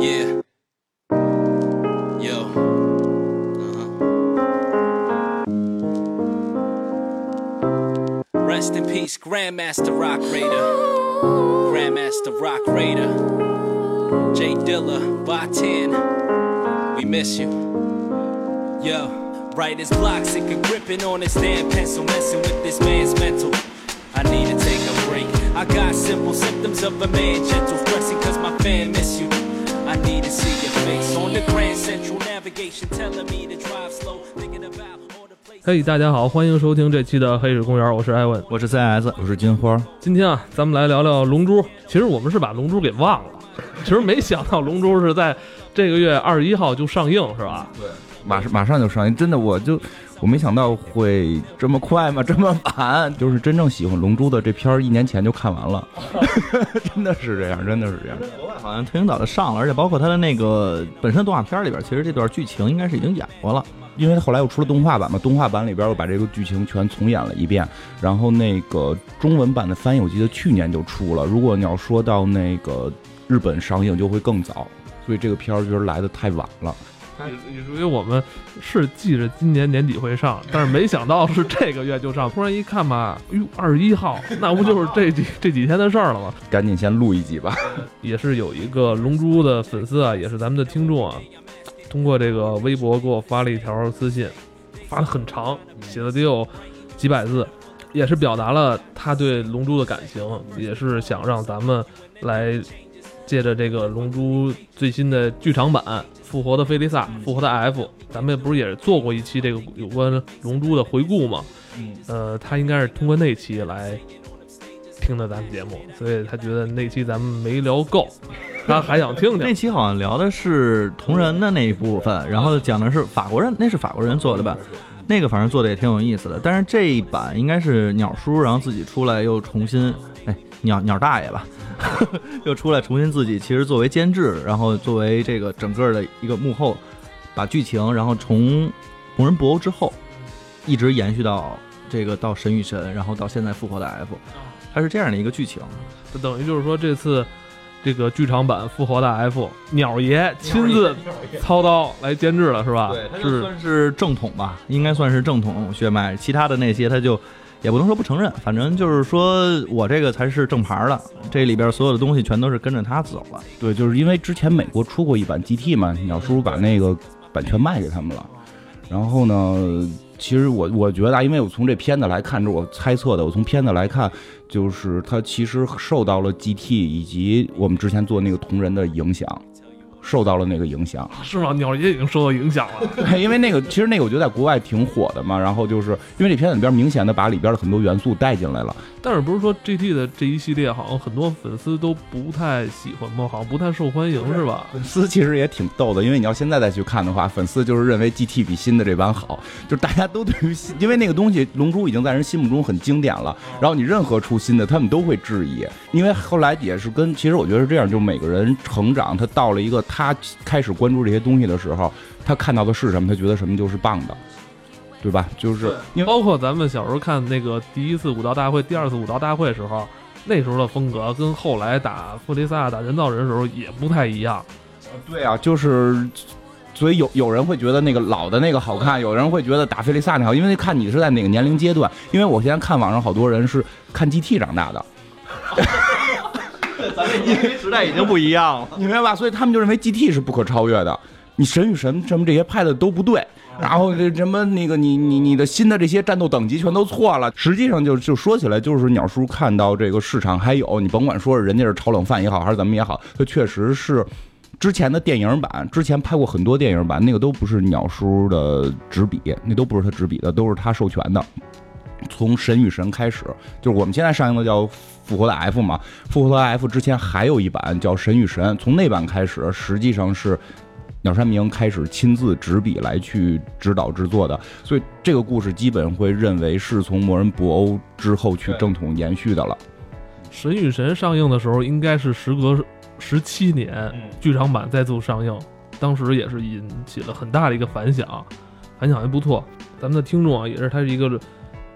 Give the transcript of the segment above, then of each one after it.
Yeah. Yo. Uh-huh. Rest in peace, Grandmaster Rock Raider. Grandmaster Rock Raider. Jay Dilla, Batan. We miss you. Yo. Writer's block, sick of gripping on his damn pencil, messing with this man's mental. I need to take a break. I got simple symptoms of a man gentle, stressing cause my fan miss you. I need to see your face on the Grand Central Navigation, telling me to drive slow, thinking about all the places. 嘿、大家好，欢迎收听这期的《黑水公园》，我是艾文。我是 CS，我是金花，今天啊，咱们来聊聊《龙珠》。其实我们是把《龙珠》给忘了，其实没想到《龙珠》是在这个月二十一号就上映，是吧？对马上马上就上映，真的我就我没想到会这么快嘛，这么晚。就是真正喜欢《龙珠》的这片儿，一年前就看完了，真的是这样，真的是这样。国外好像特映岛的上了，而且包括它的那个本身动画片里边，其实这段剧情应该是已经演过了。因为后来又出了动画版嘛，动画版里边又把这个剧情全重演了一遍，然后那个中文版的翻译我记得去年就出了。如果你要说到那个日本上映，就会更早，所以这个片儿就是来的太晚了。以以至于我们是记着今年年底会上，但是没想到是这个月就上。突然一看吧，哟，二十一号，那不就是这几这几天的事儿了吗？赶紧先录一集吧。也是有一个龙珠的粉丝啊，也是咱们的听众啊，通过这个微博给我发了一条私信，发的很长，写了得有几百字，也是表达了他对龙珠的感情，也是想让咱们来借着这个龙珠最新的剧场版《复活的菲利萨》《复活的 F》，咱们不是也是做过一期这个有关龙珠的回顾吗？嗯，呃，他应该是通过那期来听的咱们节目，所以他觉得那期咱们没聊够，他还想听听那。期好像聊的是同人的那一部分，然后讲的是法国人，那是法国人做的吧？那个反正做的也挺有意思的，但是这一版应该是鸟叔，然后自己出来又重新，哎，鸟鸟大爷吧，又出来重新自己其实作为监制，然后作为这个整个的一个幕后，把剧情，然后从红人布欧之后，一直延续到这个到神与神，然后到现在复活的 F，它是这样的一个剧情。等于就是说这次这个剧场版《复活的 F》，鸟爷亲自操刀来监制了，是吧？对，是算是正统吧，应该算是正统血脉。其他的那些他就也不能说不承认，反正就是说我这个才是正牌的，这里边所有的东西全都是跟着他走了。对，就是因为之前美国出过一版 GT 嘛，鸟叔把那个版权卖给他们了。然后呢，其实我我觉得啊，因为我从这片子来看，这是我猜测的。我从片子来看，就是他其实受到了 GT 以及我们之前做那个同人的影响，受到了那个影响。是吗？鸟爷已经受到影响了。因为那个其实那个我觉得在国外挺火的嘛。然后就是因为这片子里边明显的把里边的很多元素带进来了。但是不是说 GT 的这一系列好像很多粉丝都不太喜欢吗？好像不太受欢迎，是吧？粉丝其实也挺逗的，因为你要现在再去看的话，粉丝就是认为 GT 比新的这版好，就是大家都对于新，因为那个东西《龙珠》已经在人心目中很经典了，然后你任何出新的，他们都会质疑，因为后来也是跟，其实我觉得是这样，就每个人成长，他到了一个他开始关注这些东西的时候，他看到的是什么，他觉得什么就是棒的。对吧？就是因为包括咱们小时候看那个第一次武道大会、第二次武道大会的时候，那时候的风格跟后来打弗利萨、打人造人的时候也不太一样。对啊，就是，所以有有人会觉得那个老的那个好看，有人会觉得打菲利萨那好，因为看你是在哪个年龄阶段。因为我现在看网上好多人是看 GT 长大的，咱们因为时代已经不一样了。你明白吧？所以他们就认为 GT 是不可超越的。你神与神什么这些拍的都不对，然后这什么那个你你你的新的这些战斗等级全都错了。实际上就就说起来，就是鸟叔看到这个市场还有，你甭管说是人家是炒冷饭也好，还是怎么也好，它确实是之前的电影版，之前拍过很多电影版，那个都不是鸟叔的执笔，那都不是他执笔的，都是他授权的。从神与神开始，就是我们现在上映的叫《复活的 F》嘛，《复活的 F》之前还有一版叫《神与神》，从那版开始，实际上是鸟山明开始亲自执笔来去指导制作的，所以这个故事基本会认为是从魔人布欧之后去正统延续的了。神与神上映的时候，应该是时隔十七年，剧场版再度上映，当时也是引起了很大的一个反响，反响还不错。咱们的听众啊，也是他是一个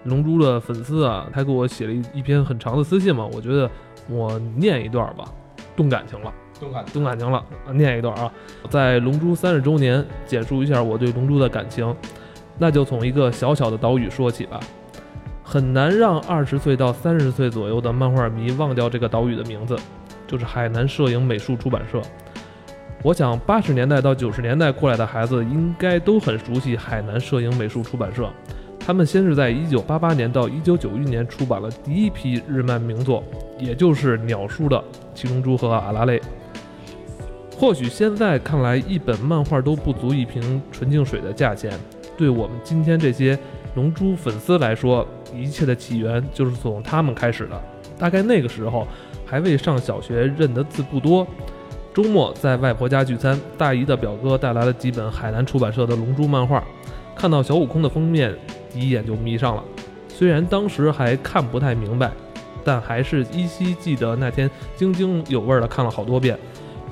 龙珠的粉丝啊，他给我写了一一篇很长的私信嘛，我觉得我念一段吧，动感情了。动感动感情了。念一段啊，在《龙珠》三十周年，简述一下我对《龙珠》的感情，那就从一个小小的岛屿说起吧。很难让二十岁到三十岁左右的漫画迷忘掉这个岛屿的名字，就是海南摄影美术出版社。我想八十年代到九十年代过来的孩子应该都很熟悉海南摄影美术出版社。他们先是在一九八八年到一九九一年出版了第一批日漫名作，也就是鸟叔的《七龙珠》和《阿拉蕾》。或许现在看来，一本漫画都不足一瓶纯净水的价钱。对我们今天这些龙珠粉丝来说，一切的起源就是从他们开始的。大概那个时候，还未上小学，认得字不多。周末在外婆家聚餐，大姨的表哥带来了几本海南出版社的龙珠漫画，看到小悟空的封面，第一眼就迷上了。虽然当时还看不太明白，但还是依稀记得那天津津有味的看了好多遍。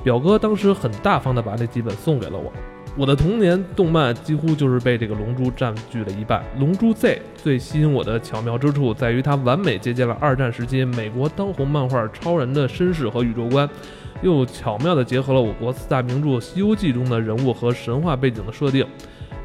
表哥当时很大方的把那几本送给了我。我的童年动漫几乎就是被这个《龙珠》占据了一半。《龙珠 Z》最吸引我的巧妙之处在于它完美借鉴了二战时期美国当红漫画超人的身世和宇宙观，又巧妙地结合了我国四大名著《西游记》中的人物和神话背景的设定，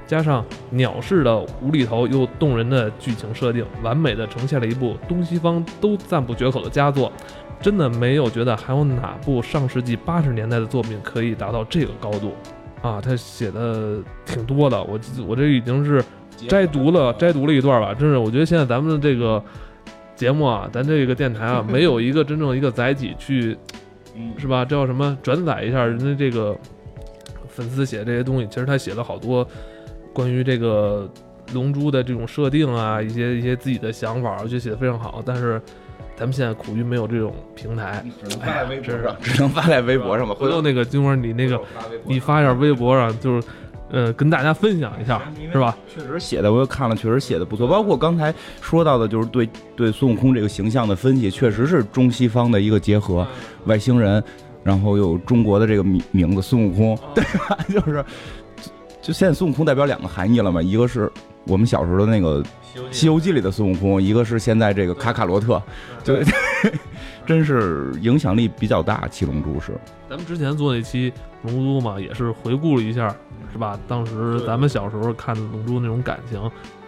加上鸟式的无厘头又动人的剧情设定，完美的呈现了一部东西方都赞不绝口的佳作。真的没有觉得还有哪部上世纪八十年代的作品可以达到这个高度啊！他写的挺多的，我我这已经是摘读了摘读了一段吧。真是，我觉得现在咱们的这个节目啊，咱这个电台啊，没有一个真正一个载体去，是吧？这叫什么？转载一下人家这个粉丝写这些东西。其实他写了好多关于这个龙珠的这种设定啊，一些一些自己的想法，我觉得写的非常好。但是。咱们现在苦于没有这种平台，只能发在微博上，只能发在微博上吧。回头那个金花，你那个你发一下微博上，就是呃跟大家分享一下，是吧？确实写的我又看了，确实写的不错。包括刚才说到的，就是对对孙悟空这个形象的分析，确实是中西方的一个结合，外星人，然后有中国的这个名名字孙悟空，对吧？就是就现在孙悟空代表两个含义了嘛，一个是我们小时候的那个。《西游记》里的孙悟空，一个是现在这个卡卡罗特，对，真是影响力比较大。七龙珠是，咱们之前做那期龙珠嘛，也是回顾了一下，是吧？当时咱们小时候看龙珠那种感情，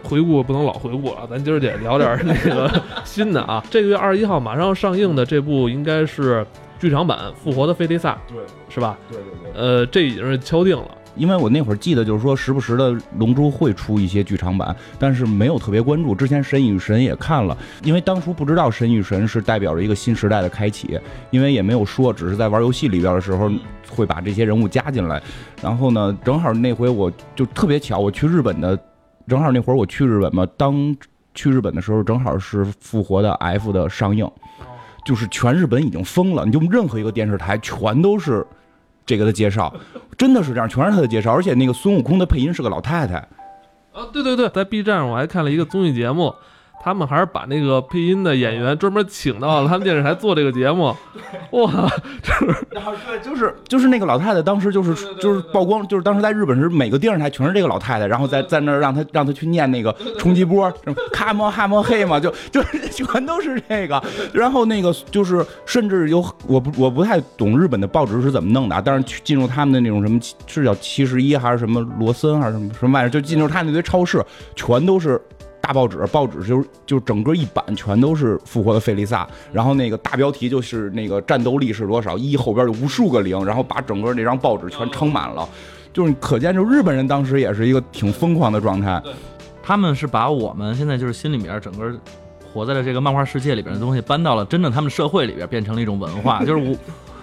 回顾不能老回顾了，咱今儿得聊点那个新的啊。这个月二十一号马上上映的这部应该是剧场版《复活的费利萨》，对，是吧？对对对。呃，这已经是敲定了。因为我那会儿记得，就是说时不时的《龙珠》会出一些剧场版，但是没有特别关注。之前《神与神》也看了，因为当初不知道《神与神》是代表着一个新时代的开启，因为也没有说，只是在玩游戏里边的时候会把这些人物加进来。然后呢，正好那回我就特别巧，我去日本的，正好那会儿我去日本嘛，当去日本的时候，正好是《复活的 F》的上映，就是全日本已经疯了，你就任何一个电视台全都是。这个的介绍，真的是这样，全是他的介绍，而且那个孙悟空的配音是个老太太。啊，对对对，在 B 站上我还看了一个综艺节目。他们还是把那个配音的演员专门请到了他们电视台做这个节目，哇，就是对，就是就是那个老太太，当时就是就是曝光，就是当时在日本是每个电视台全是这个老太太，然后在在那儿让她让她去念那个冲击波，卡莫哈莫黑嘛，就就 全都是这个，然后那个就是甚至有我不我不太懂日本的报纸是怎么弄的，但是去进入他们的那种什么是叫七十一还是什么罗森还是什么什么玩意儿，就进入他那堆超市，全都是。大报纸，报纸就是就整个一版全都是复活的费利萨，然后那个大标题就是那个战斗力是多少一，后边有无数个零，然后把整个那张报纸全撑满了，就是可见就日本人当时也是一个挺疯狂的状态，他们是把我们现在就是心里面整个活在了这个漫画世界里边的东西搬到了真正他们社会里边，变成了一种文化，就是我。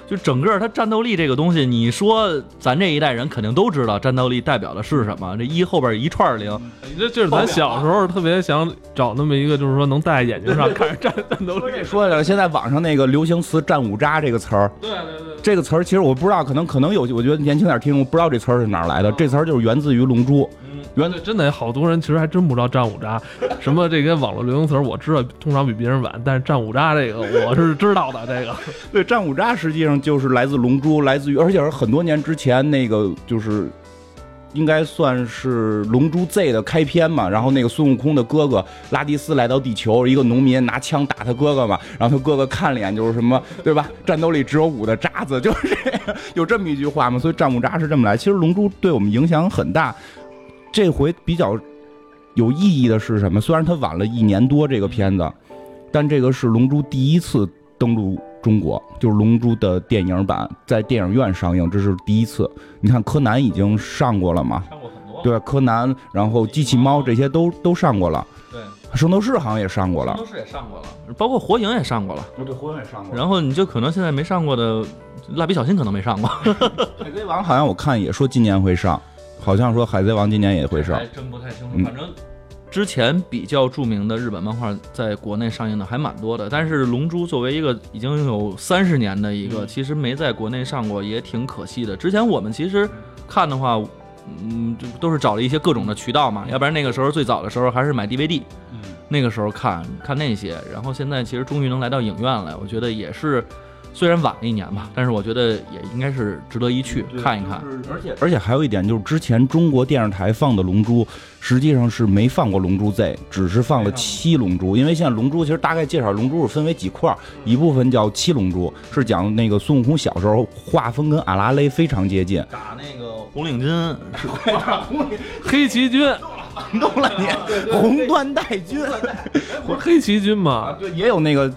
就整个它战斗力这个东西，你说咱这一代人肯定都知道战斗力代表的是什么？这一后边一串零，你这就是咱小时候特别想找那么一个，就是说能戴在眼睛上 看着战战斗力。说了，现在网上那个流行词“战五渣”这个词儿，对对对，这个词儿其实我不知道，可能可能有，我觉得年轻点听众不知道这词儿是哪来的。这词儿就是源自于《龙珠》。原来真的好多人其实还真不知道战五渣，什么这些网络流行词我知道，通常比别人晚，但是战五渣这个我是知道的。这个 对战五渣实际上就是来自龙珠，来自于而且是很多年之前那个就是应该算是《龙珠 Z》的开篇嘛。然后那个孙悟空的哥哥拉迪斯来到地球，一个农民拿枪打他哥哥嘛，然后他哥哥看脸就是什么，对吧？战斗力只有五的渣子，就是这样，有这么一句话嘛。所以战五渣是这么来。其实《龙珠》对我们影响很大。这回比较有意义的是什么？虽然它晚了一年多这个片子，但这个是《龙珠》第一次登陆中国，就是《龙珠》的电影版在电影院上映，这是第一次。你看，柯南已经上过了嘛？上过很多，对，柯南，然后机器猫这些都都上过了。对，圣斗士好像也上过了。圣斗士也上过了，包括火影也上过了。对，火影也上过。然后你就可能现在没上过的，蜡笔小新可能没上过。海贼王好像我看也说今年会上，好像说海贼王今年也会上还。真不太清嗯楚，反正。之前比较著名的日本漫画在国内上映的还蛮多的，但是《龙珠》作为一个已经有三十年的一个，其实没在国内上过，也挺可惜的。之前我们其实看的话，嗯，就都是找了一些各种的渠道嘛，要不然那个时候最早的时候还是买 DVD，那个时候看看那些，然后现在其实终于能来到影院了，我觉得也是，虽然晚了一年吧，但是我觉得也应该是值得一去看一看。而且而且还有一点就是，之前中国电视台放的《龙珠》，实际上是没放过《龙珠 Z》，只是放了七龙珠。因为现在《龙珠》其实大概介绍，《龙珠》是分为几块儿，一部分叫七龙珠，是讲那个孙悟空小时候画风跟阿拉蕾非常接近。打那个红领巾，红黑旗军，弄了你红缎带军 不是黑旗军啊，吗？对，也有那个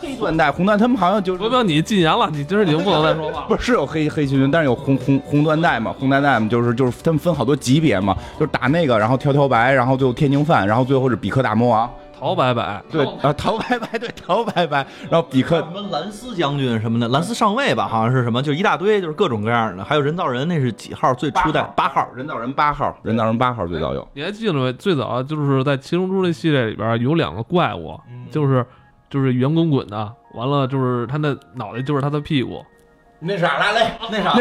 黑缎带、红缎，他们好像就是国标，你禁言了，你今儿已经不能再说话了。不是是有黑黑旗军，但是有红红红缎带嘛，红缎带嘛，就是就是他们分好多级别嘛，就是打那个，然后跳跳白，然后最后天津饭，然后最后是比克大魔王，陶白白，对啊，陶白白对陶白白，然后比克什么蓝斯将军什么的，蓝斯上尉吧，好像是什么，就一大堆，就是各种各样的。还有人造人，那是几号？最初代八号。人造人八号，人造人八号最早有，你还记得没？最早就是在《七龙珠》那系列里边有两个怪物，就是就是圆滚滚的，完了就是他那脑袋就是他的屁股，那啥阿拉蕾，那啥，阿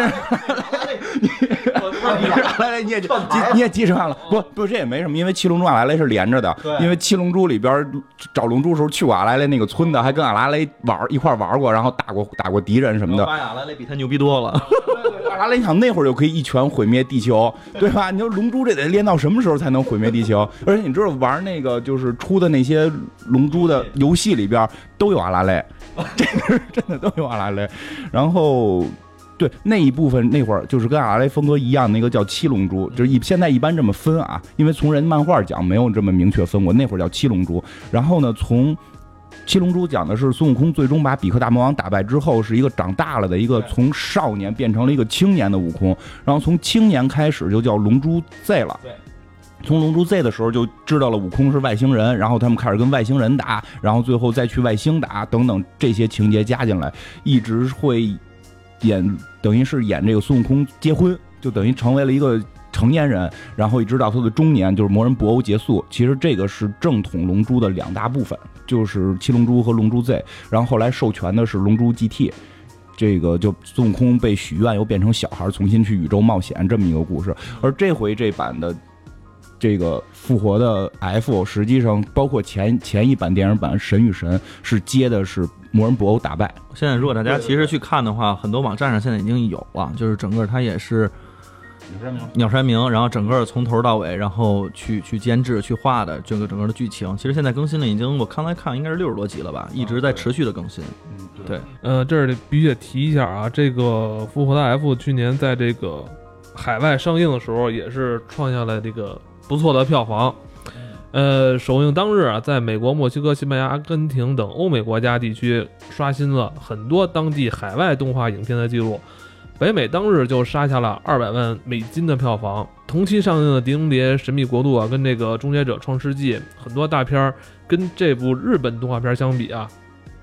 拉蕾你也记你也记上了，不不这也没什么，因为七龙珠阿拉蕾是连着的，因为七龙珠里边找龙珠的时候去过阿拉蕾那个村的，还跟阿拉蕾玩一块玩过，然后打过打过敌人什么的，发现阿拉蕾比他牛逼多了。阿拉蕾想那会儿就可以一拳毁灭地球，对吧？你说龙珠这得练到什么时候才能毁灭地球？而且你知道玩那个就是出的那些龙珠的游戏里边都有阿拉蕾，这个是真的都有阿拉蕾。然后对那一部分那会儿就是跟阿拉蕾风格一样，那个叫七龙珠，就是一现在一般这么分啊，因为从人漫画讲没有这么明确分过，那会儿叫七龙珠。然后呢，从七龙珠讲的是孙悟空最终把比克大魔王打败之后，是一个长大了的一个从少年变成了一个青年的悟空，然后从青年开始就叫龙珠 Z 了。对。从龙珠 Z 的时候就知道了悟空是外星人，然后他们开始跟外星人打，然后最后再去外星打，等等这些情节加进来，一直会演，等于是演这个孙悟空结婚，就等于成为了一个成年人，然后一直到他的中年，就是魔人布欧结束。其实这个是正统龙珠的两大部分，就是七龙珠和龙珠 Z，然后后来授权的是龙珠 GT。这个就孙悟空被许愿，又变成小孩，重新去宇宙冒险这么一个故事。而这回这版的这个复活的 F，实际上包括前前一版电影版《神与神》是接的是魔人布欧打败，现在如果大家其实去看的话，很多网站上现在已经有了，就是整个它也是鸟山明，然后整个从头到尾，然后去去监制、去画的这个整个的剧情，其实现在更新了已经，我刚才看应该是六十多集了吧，一直在持续的更新。对，呃，这儿必须得提一下啊，这个《复活的 F》去年在这个海外上映的时候，也是创下了这个不错的票房。呃，首映当日啊，在美国、墨西哥、西班牙、阿根廷等欧美国家地区刷新了很多当地海外动画影片的记录。北美当日就杀下了二百万美金的票房。同期上映的《碟中谍：神秘国度》啊，跟这个《终结者：创世纪》很多大片儿，跟这部日本动画片相比啊，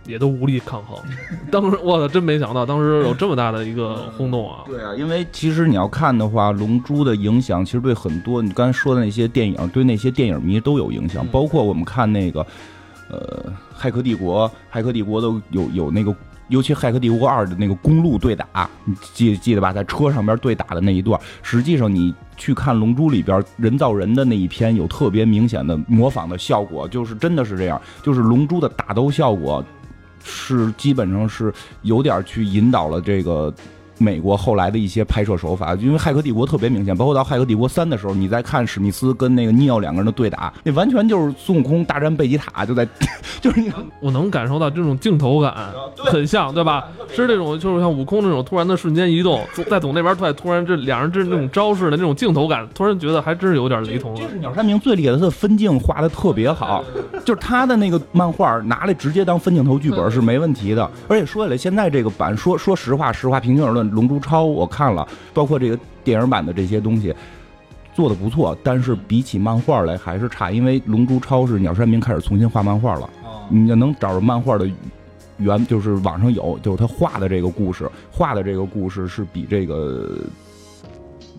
也都无力抗衡。当时我操，真没想到当时有这么大的一个轰动啊！对啊，因为其实你要看的话，《龙珠》的影响其实对很多你刚才说的那些电影，对那些电影迷都有影响，嗯包括我们看那个，呃，《骇客帝国》，《骇客帝国》都有有那个。尤其《骇客帝国二》的那个公路对打，你记记得吧？在车上边对打的那一段，实际上你去看《龙珠》里边人造人的那一篇，有特别明显的模仿的效果，就是真的是这样，就是《龙珠》的打斗效果是基本上是有点去引导了这个美国后来的一些拍摄手法，因为《骇客帝国》特别明显，包括到《骇客帝国三》的时候，你在看史密斯跟那个尼奥两个人的对打，那完全就是孙悟空大战贝吉塔，就在 就是你我能感受到这种镜头感，很像，对吧？是这种，就是像悟空那种突然的瞬间移动，再从那边突然突然这两人这那种招式的那种镜头感，突然觉得还真是有点雷同了这。是鸟山明最厉害的，他的分镜画的特别好，就是他的那个漫画拿来直接当分镜头剧本是没问题的。而且说起来，现在这个版说说实话，实话平心而论，《龙珠超》我看了，包括这个电影版的这些东西。做的不错，但是比起漫画来还是差，因为《龙珠超》是鸟山明开始重新画漫画了。你要能找着漫画的原，就是网上有，就是他画的这个故事，画的这个故事是比这个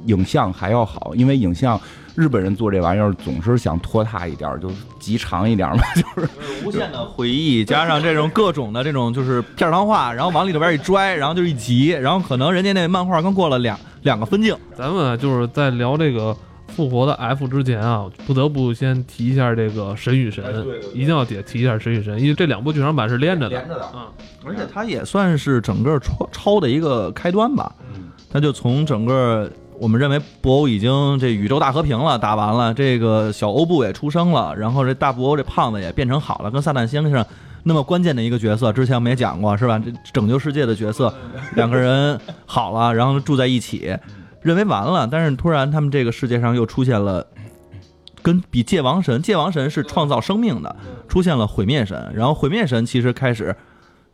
影像还要好，因为影像日本人做这玩意儿总是想拖沓一点儿，就集长一点儿嘛，就是无限的回忆，加上这种各种的这种就是片儿汤话，然后往里头边一拽，然后就一集，然后可能人家那漫画刚过了两两个分镜，咱们啊，就是在聊这个复活的 F 之前啊，不得不先提一下这个神与神，一定要得提一下神与神，因为这两部剧场版是连着的。连着的。嗯，而且它也算是整个超超的一个开端吧。它就从整个我们认为布欧已经这宇宙大和平了，打完了，这个小欧布也出生了，然后这大布欧这胖子也变成好了，跟撒旦先生那么关键的一个角色，之前我们也讲过是吧？这拯救世界的角色，两个人好了，然后住在一起，认为完了，但是突然他们这个世界上又出现了。跟比界王神，界王神是创造生命的，出现了毁灭神，然后毁灭神其实开始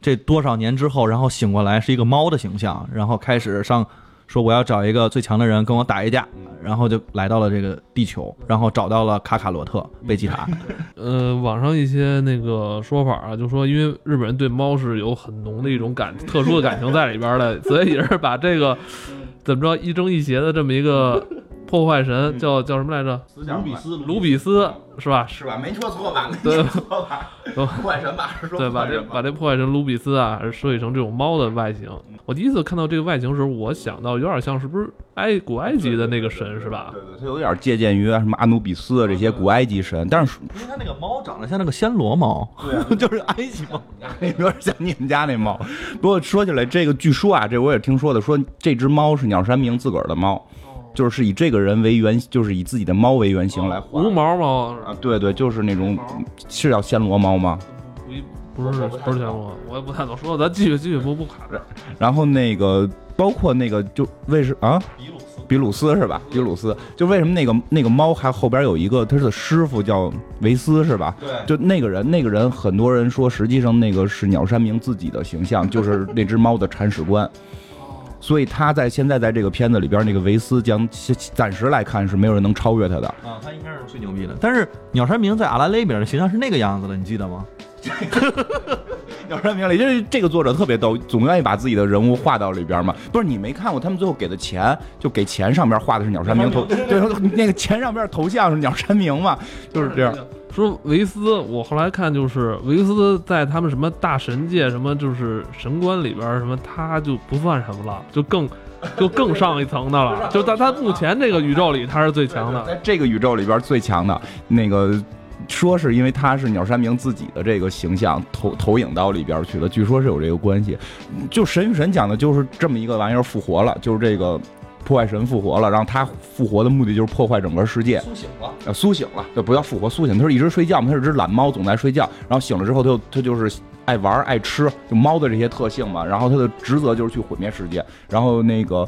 这多少年之后，然后醒过来是一个猫的形象，然后开始上说我要找一个最强的人跟我打一架，然后就来到了这个地球，然后找到了卡卡罗特贝吉塔，呃，网上一些那个说法啊，就说因为日本人对猫是有很浓的一种感特殊的感情在里边的，所以也是把这个怎么着一正一邪的这么一个破坏神叫叫什么来着？卢比斯卢比斯是吧？是吧？没说错吧？对没说错吧？破坏神吧？是说对，把这把这破坏神卢比斯啊，还是设计成这种猫的外形。我第一次看到这个外形的时候，我想到有点像是不是埃古埃及的那个神是吧？对对，它有点借鉴于什么阿努比斯啊这些古埃及神，但是因为它那个猫长得像那个暹罗猫，对、就是埃及猫。有点像你们家那猫。不过说起来，这个据说啊，这我也听说的，说这只猫是鸟山明自个儿的猫，就是是以这个人为原，就是以自己的猫为原型来画无毛猫啊。对对，就是那种是叫暹罗猫吗？不不是不是暹罗，我也不太懂说，咱继续继续不不卡着。然后那个包括那个就为什啊？比鲁斯，比鲁斯是吧？比鲁斯就为什么那个那个猫还后边有一个他的师傅叫维斯是吧？对就那个人，那个人很多人说，实际上那个是鸟山明自己的形象，就是那只猫的铲屎官。所以他在现在在这个片子里边，那个维斯将暂时来看是没有人能超越他的。啊，他应该是最牛逼的。但是鸟山明在阿拉蕾里边的形象是那个样子的，你记得吗？鸟山明里，就是这个作者特别逗，总愿意把自己的人物画到里边嘛。不是你没看过，他们最后给的钱就给钱上边画的是鸟山明头，对，那个钱上边头像是鸟山明嘛，就是这样。说维斯，我后来看就是维斯在他们什么大神界什么就是神官里边儿什么，他就不算什么了，就更 就更上一层的了。就在他目前这个宇宙里，他是最强的。在这个宇宙里边最强的那个，说是因为他是鸟山明自己的这个形象投投影到里边去了，据说是有这个关系。就神与神讲的就是这么一个玩意儿复活了，就是这个破坏神复活了，然后他复活的目的就是破坏整个世界。苏醒了，呃，苏醒了，就不要复活，苏醒。他是一直睡觉嘛，他是只懒猫，总在睡觉。然后醒了之后，他就他就是爱玩爱吃，就猫的这些特性嘛。然后他的职责就是去毁灭世界。然后那个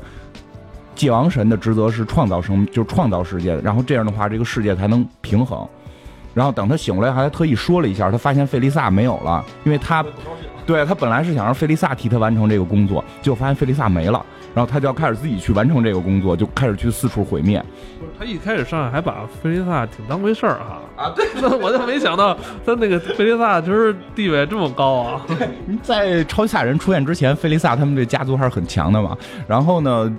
界王神的职责是创造生，就是创造世界。然后这样的话，这个世界才能平衡。然后等他醒过来，还特意说了一下，他发现费利萨没有了，因为他对他本来是想让费利萨替他完成这个工作，结果发现费利萨没了，然后他就要开始自己去完成这个工作，就开始去四处毁灭。不是他一开始上来还把菲利萨挺当回事儿哈啊，对，那 我就没想到他那个菲利萨就是地位这么高啊。在超级赛亚人出现之前，菲利萨他们这家族还是很强的嘛。然后呢，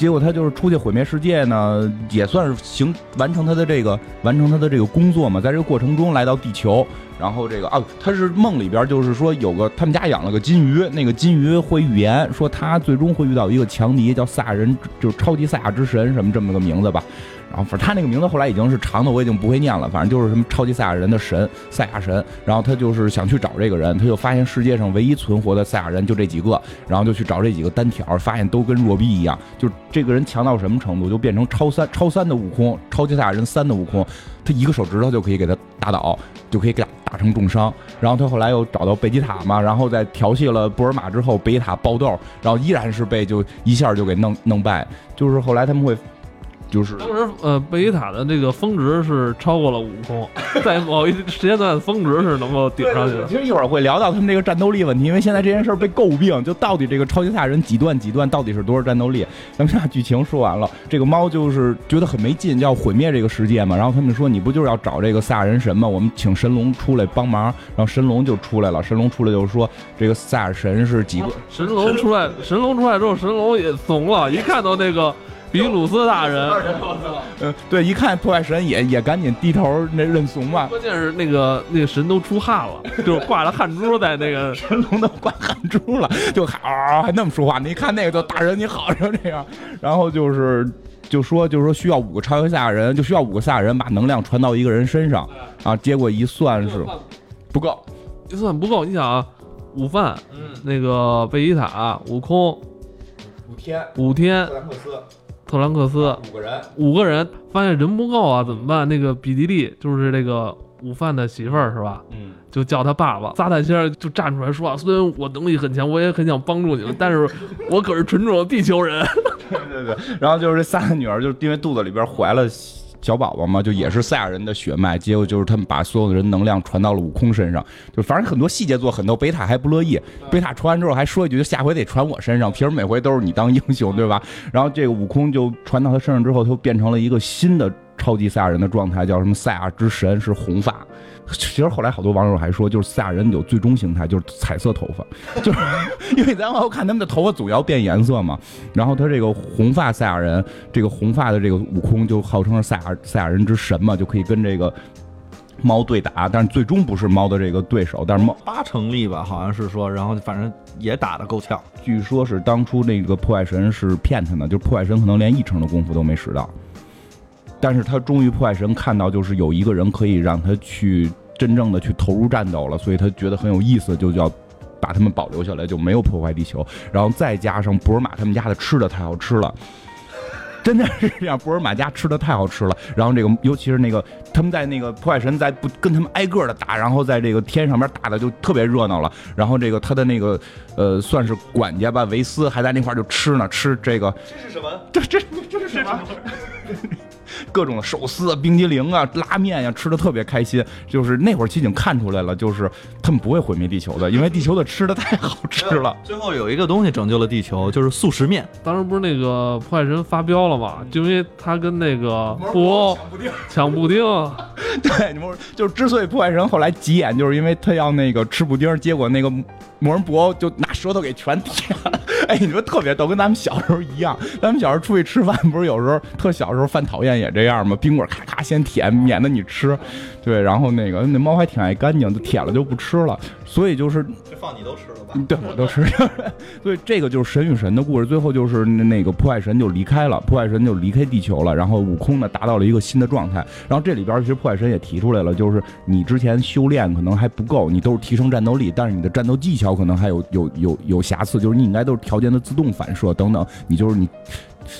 结果他就是出去毁灭世界呢，也算是行完成他的这个完成他的这个工作嘛。在这个过程中来到地球，然后这个啊，他是梦里边就是说有个他们家养了个金鱼，那个金鱼会预言说他最终会遇到一个强敌，叫萨人，就是超级赛亚之神什么这么个名字吧。然后反正他那个名字后来已经是长的，我已经不会念了，反正就是什么超级赛亚人的神赛亚神。然后他就是想去找这个人，他就发现世界上唯一存活的赛亚人就这几个，然后就去找这几个单挑，发现都跟弱逼一样，就这个人强到什么程度，就变成超三超三的悟空，超级赛亚人三的悟空，他一个手指头就可以给他打倒，就可以给他打成重伤。然后他后来又找到贝吉塔嘛，然后在调戏了布尔玛之后，贝吉塔爆豆，然后依然是被就一下就给弄弄败。就是后来他们会。就是当时呃，贝吉塔的这个峰值是超过了悟空，在某一时间段峰值是能够顶上去的。其实一会儿会聊到他们这个战斗力问题，因为现在这件事儿被诟病，就到底这个超级赛亚人几段几段到底是多少战斗力？咱们把剧情说完了，这个猫就是觉得很没劲，要毁灭这个世界嘛。然后他们说你不就是要找这个赛亚人神吗？我们请神龙出来帮忙。然后神龙就出来了，神龙出来就是说这个赛亚神是几个？神龙出来，神龙出来之后，神龙也怂了，一看到那个。比鲁斯大人，嗯，对，一看破坏神也也赶紧低头那认怂嘛。关键是那个那个神都出汗了，就是挂了汗珠在那个神龙都挂汗珠了，就还还那么说话。你看那个就大人你好，成这样。然后就是就说就是说需要五个超级赛亚人，就需要五个赛亚人把能量传到一个人身上啊。结果一算是不够，一算不够。你想啊，午饭，嗯那个贝吉塔、悟空、五天、五天、特兰克斯。特兰克斯五个人，五个人发现人不够啊，怎么办？那个比迪利就是这个午饭的媳妇儿是吧？嗯，就叫他爸爸。撒旦先生就站出来说啊，虽然我能力很强，我也很想帮助你们，但是我可是纯种的地球人。对对对，然后就是这三个女儿，就是因为肚子里边怀了。小宝宝嘛，就也是赛亚人的血脉，结果就是他们把所有的人能量传到了悟空身上，就反正很多细节做很多，贝塔还不乐意，贝塔传完之后还说一句，就下回得传我身上，平时每回都是你当英雄，对吧？然后这个悟空就传到他身上之后，他就变成了一个新的超级赛亚人的状态，叫什么赛亚之神，是红发。其实后来好多网友还说，就是赛亚人有最终形态，就是彩色头发，就是 因为咱往后看他们的头发总要变颜色嘛。然后他这个红发赛亚人，这个红发的这个悟空就号称是赛亚赛亚人之神嘛，就可以跟这个猫对打，但是最终不是猫的这个对手。但是猫八成力吧，好像是说，然后反正也打得够呛。据说是当初那个破坏神是骗他的，就是破坏神可能连一成的功夫都没使到。但是他终于破坏神看到，就是有一个人可以让他去真正的去投入战斗了，所以他觉得很有意思，就要把他们保留下来，就没有破坏地球。然后再加上博尔玛他们家的吃的太好吃了，真的是这样，博尔玛家吃的太好吃了。然后这个尤其是那个他们在那个破坏神在不跟他们挨个的打，然后在这个天上边打的就特别热闹了。然后这个他的那个呃算是管家吧，维斯还在那块就吃呢，吃这个这是什么？这这这是什么？各种的寿司啊、冰激凌啊、拉面呀，吃的特别开心。就是那会儿其实已经看出来了，就是他们不会毁灭地球的，因为地球的吃的太好吃了。最后有一个东西拯救了地球，就是速食面。当时不是那个破坏神发飙了吗？就因为他跟那个布欧抢布丁。对，你们就是之所以破坏神后来急眼，就是因为他要那个吃布丁，结果那个魔人布欧就拿舌头给全舔了。哎，你说特别逗，跟咱们小时候一样。咱们小时候出去吃饭，不是有时候特小时候犯讨厌也这样嘛？冰棍咔咔先舔，免得你吃。对，然后那个那猫还挺爱干净，就舔了就不吃了。所以就是这放你都吃了吧？对，我都吃。所以这个就是神与神的故事。最后就是那个破坏神就离开了，破坏神就离开地球了。然后悟空呢达到了一个新的状态。然后这里边其实破坏神也提出来了，就是你之前修炼可能还不够，你都是提升战斗力，但是你的战斗技巧可能还有有有有瑕疵，就是你应该都是条件的自动反射等等。你就是你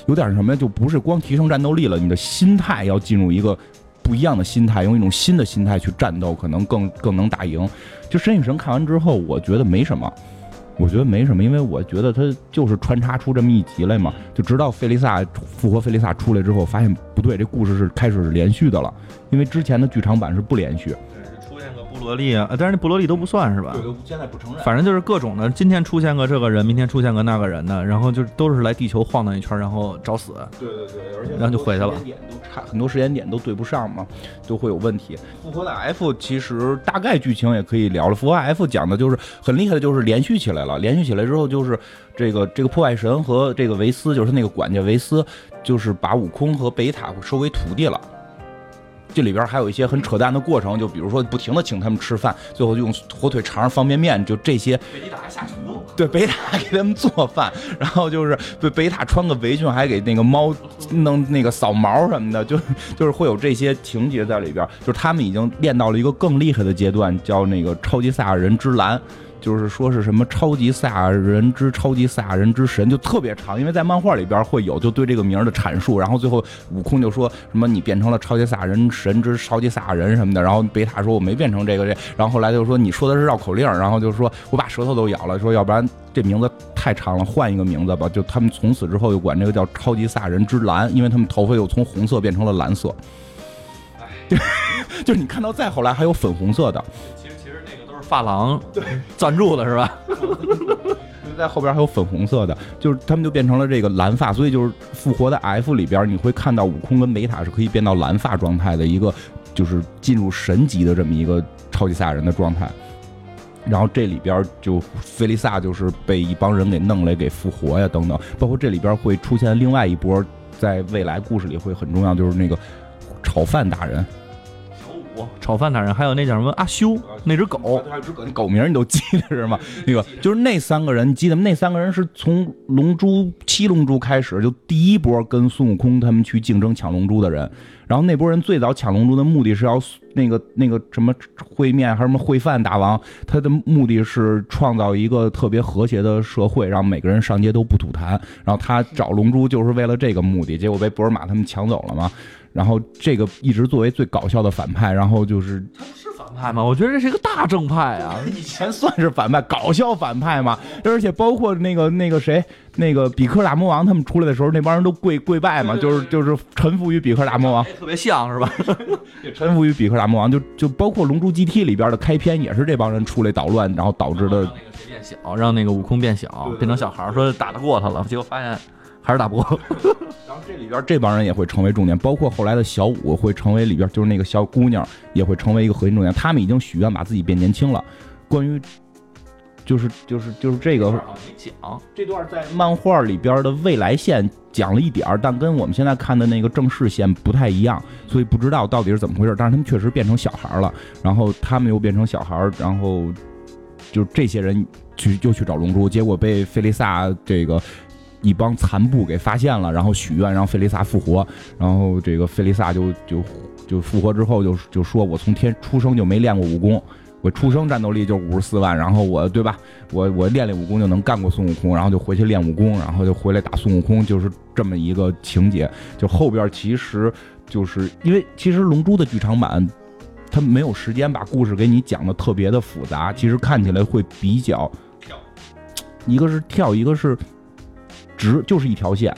有点什么，就不是光提升战斗力了，你的心态要进入一个。不一样的心态，用一种新的心态去战斗，可能更更能打赢。就神与神看完之后，我觉得没什么，我觉得没什么，因为我觉得他就是穿插出这么一集来嘛。就直到费利萨复活，费利萨出来之后，发现不对，这故事是开始是连续的了，因为之前的剧场版是不连续。布罗利啊，但是那布罗利都不算是吧？对，现在不承认。反正就是各种的，今天出现个这个人，明天出现个那个人的，然后就都是来地球晃荡一圈，然后找死。对对对，而且然后就回去了。点都差很多，时间点都对不上嘛，都会有问题。复活的 F 其实大概剧情也可以聊了。复活 F 讲的就是很厉害的，就是连续起来了。连续起来之后，就是这个这个破坏神和这个维斯，就是那个管家维斯，就是把悟空和贝塔收为徒弟了。这里边还有一些很扯淡的过程，就比如说不停的请他们吃饭，最后就用火腿肠、方便面，就这些。贝吉塔还下厨，对，北塔给他们做饭，然后就是对贝塔穿个围裙，还给那个猫弄那个扫毛什么的，就就是会有这些情节在里边。就是他们已经练到了一个更厉害的阶段，叫那个超级赛亚人之蓝。就是说是什么超级赛亚人之超级赛亚人之神，就特别长，因为在漫画里边会有就对这个名儿的阐述，然后最后悟空就说什么你变成了超级赛亚人神之超级赛亚人什么的，然后贝塔说我没变成这个这，然后后来就说你说的是绕口令，然后就说我把舌头都咬了，说要不然这名字太长了，换一个名字吧，就他们从此之后就管这个叫超级赛亚人之蓝，因为他们头发又从红色变成了蓝色，就是你看到再后来还有粉红色的。发廊赞助的是吧？就在后边还有粉红色的，就是他们就变成了这个蓝发，所以就是复活的 F 里边，你会看到悟空跟梅塔是可以变到蓝发状态的一个，就是进入神级的这么一个超级赛亚人的状态。然后这里边就菲利萨就是被一帮人给弄来给复活呀等等，包括这里边会出现另外一波，在未来故事里会很重要，就是那个炒饭大人。炒饭大人，还有那叫什么阿修那只狗，还有只狗，那狗名你都记得是吗？那个就是那三个人，你记得吗？那三个人是从龙珠七龙珠开始，就第一波跟孙悟空他们去竞争抢龙珠的人。然后那波人最早抢龙珠的目的是要那个那个什么烩面还是什么烩饭大王，他的目的是创造一个特别和谐的社会，让每个人上街都不吐痰。然后他找龙珠就是为了这个目的，结果被布尔玛他们抢走了嘛。然后这个一直作为最搞笑的反派，然后就是他不是反派吗？我觉得这是一个大正派啊！以前算是反派，搞笑反派嘛。而且包括那个那个谁，那个比克大魔王他们出来的时候，那帮人都跪跪拜嘛，就是就是臣服于比克大魔王，特别像是吧？臣服于比克大魔王。就就包括《龙珠 GT》里边的开篇，也是这帮人出来捣乱，然后导致的。变小，让那个悟空变小，变成小孩儿，说打得过他了，结果发现还是打不过。然后这里边这帮人也会成为重点，包括后来的小五会成为里边就是那个小姑娘也会成为一个核心重点。他们已经许愿把自己变年轻了。关于就是就是就是这个没讲，这段在漫画里边的未来线讲了一点儿，但跟我们现在看的那个正式线不太一样，所以不知道到底是怎么回事。但是他们确实变成小孩了，然后他们又变成小孩，然后就这些人去又去找龙珠，结果被菲利萨这个。一帮残部给发现了，然后许愿让菲利萨复活，然后这个菲利萨就就就复活之后就就说，我从天出生就没练过武功，我出生战斗力就五十四万，然后我对吧，我我练练武功就能干过孙悟空，然后就回去练武功，然后就回来打孙悟空，就是这么一个情节。就后边其实就是因为其实龙珠的剧场版，它没有时间把故事给你讲的特别的复杂，其实看起来会比较跳，一个是跳，一个是。直就是一条线。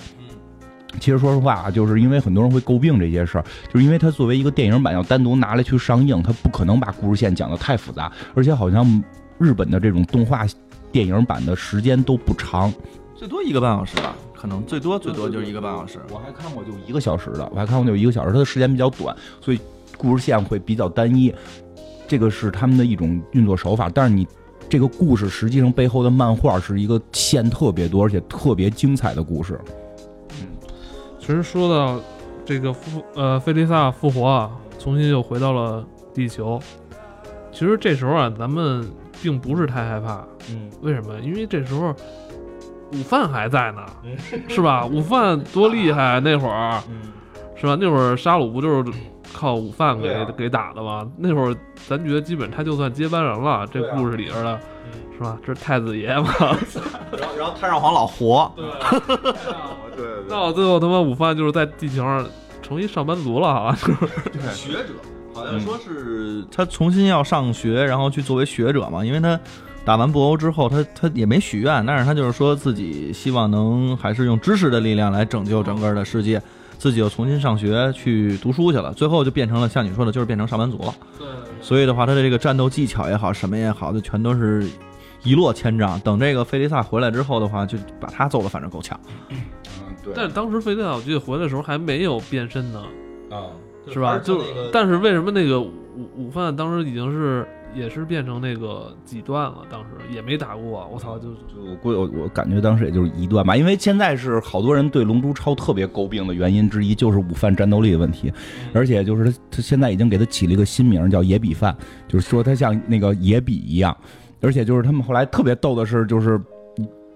其实说实话啊，就是因为很多人会诟病这些事儿，就是因为它作为一个电影版要单独拿来去上映，它不可能把故事线讲得太复杂，而且好像日本的这种动画电影版的时间都不长，最多一个半小时吧，可能最多最多就是一个半小时。我还看过就一个小时的，我还看过就一个小时，它的时间比较短，所以故事线会比较单一，这个是他们的一种运作手法。但是你。这个故事实际上背后的漫画是一个线特别多而且特别精彩的故事。嗯，其实说到这个复呃菲利萨复活啊，重新又回到了地球。其实这时候啊，咱们并不是太害怕。嗯，为什么？因为这时候午饭还在呢，是吧？午饭多厉害那会儿，是吧？那会儿沙鲁不就是？靠午饭给给打的嘛？那会儿咱觉得基本他就算接班人了，这故事里边的，是吧？这是太子爷嘛。然后然后太上皇老活。对 对。到最后他妈午饭就是在地球上成一上班族了，好像是。学者，好像说是他重新要上学，然后去作为学者嘛。因为他打完布欧之后，他他也没许愿，但是他就是说自己希望能还是用知识的力量来拯救整个的世界。自己又重新上学去读书去了，最后就变成了像你说的，就是变成上班族了。对，所以的话，他的这个战斗技巧也好，什么也好，就全都是一落千丈。等这个费利萨回来之后的话，就把他揍的反正够呛。嗯，对。但是当时费利萨我记得回来的时候还没有变身呢。啊，是吧？就但是为什么那个午午饭当时已经是也是变成那个几段了？当时也没打过，我操，就就我估计我我感觉当时也就是一段吧，因为现在是好多人对《龙珠超》特别诟病的原因之一，就是午饭战斗力的问题，而且就是他他现在已经给他起了一个新名叫野比饭，就是说他像那个野比一样，而且就是他们后来特别逗的是，就是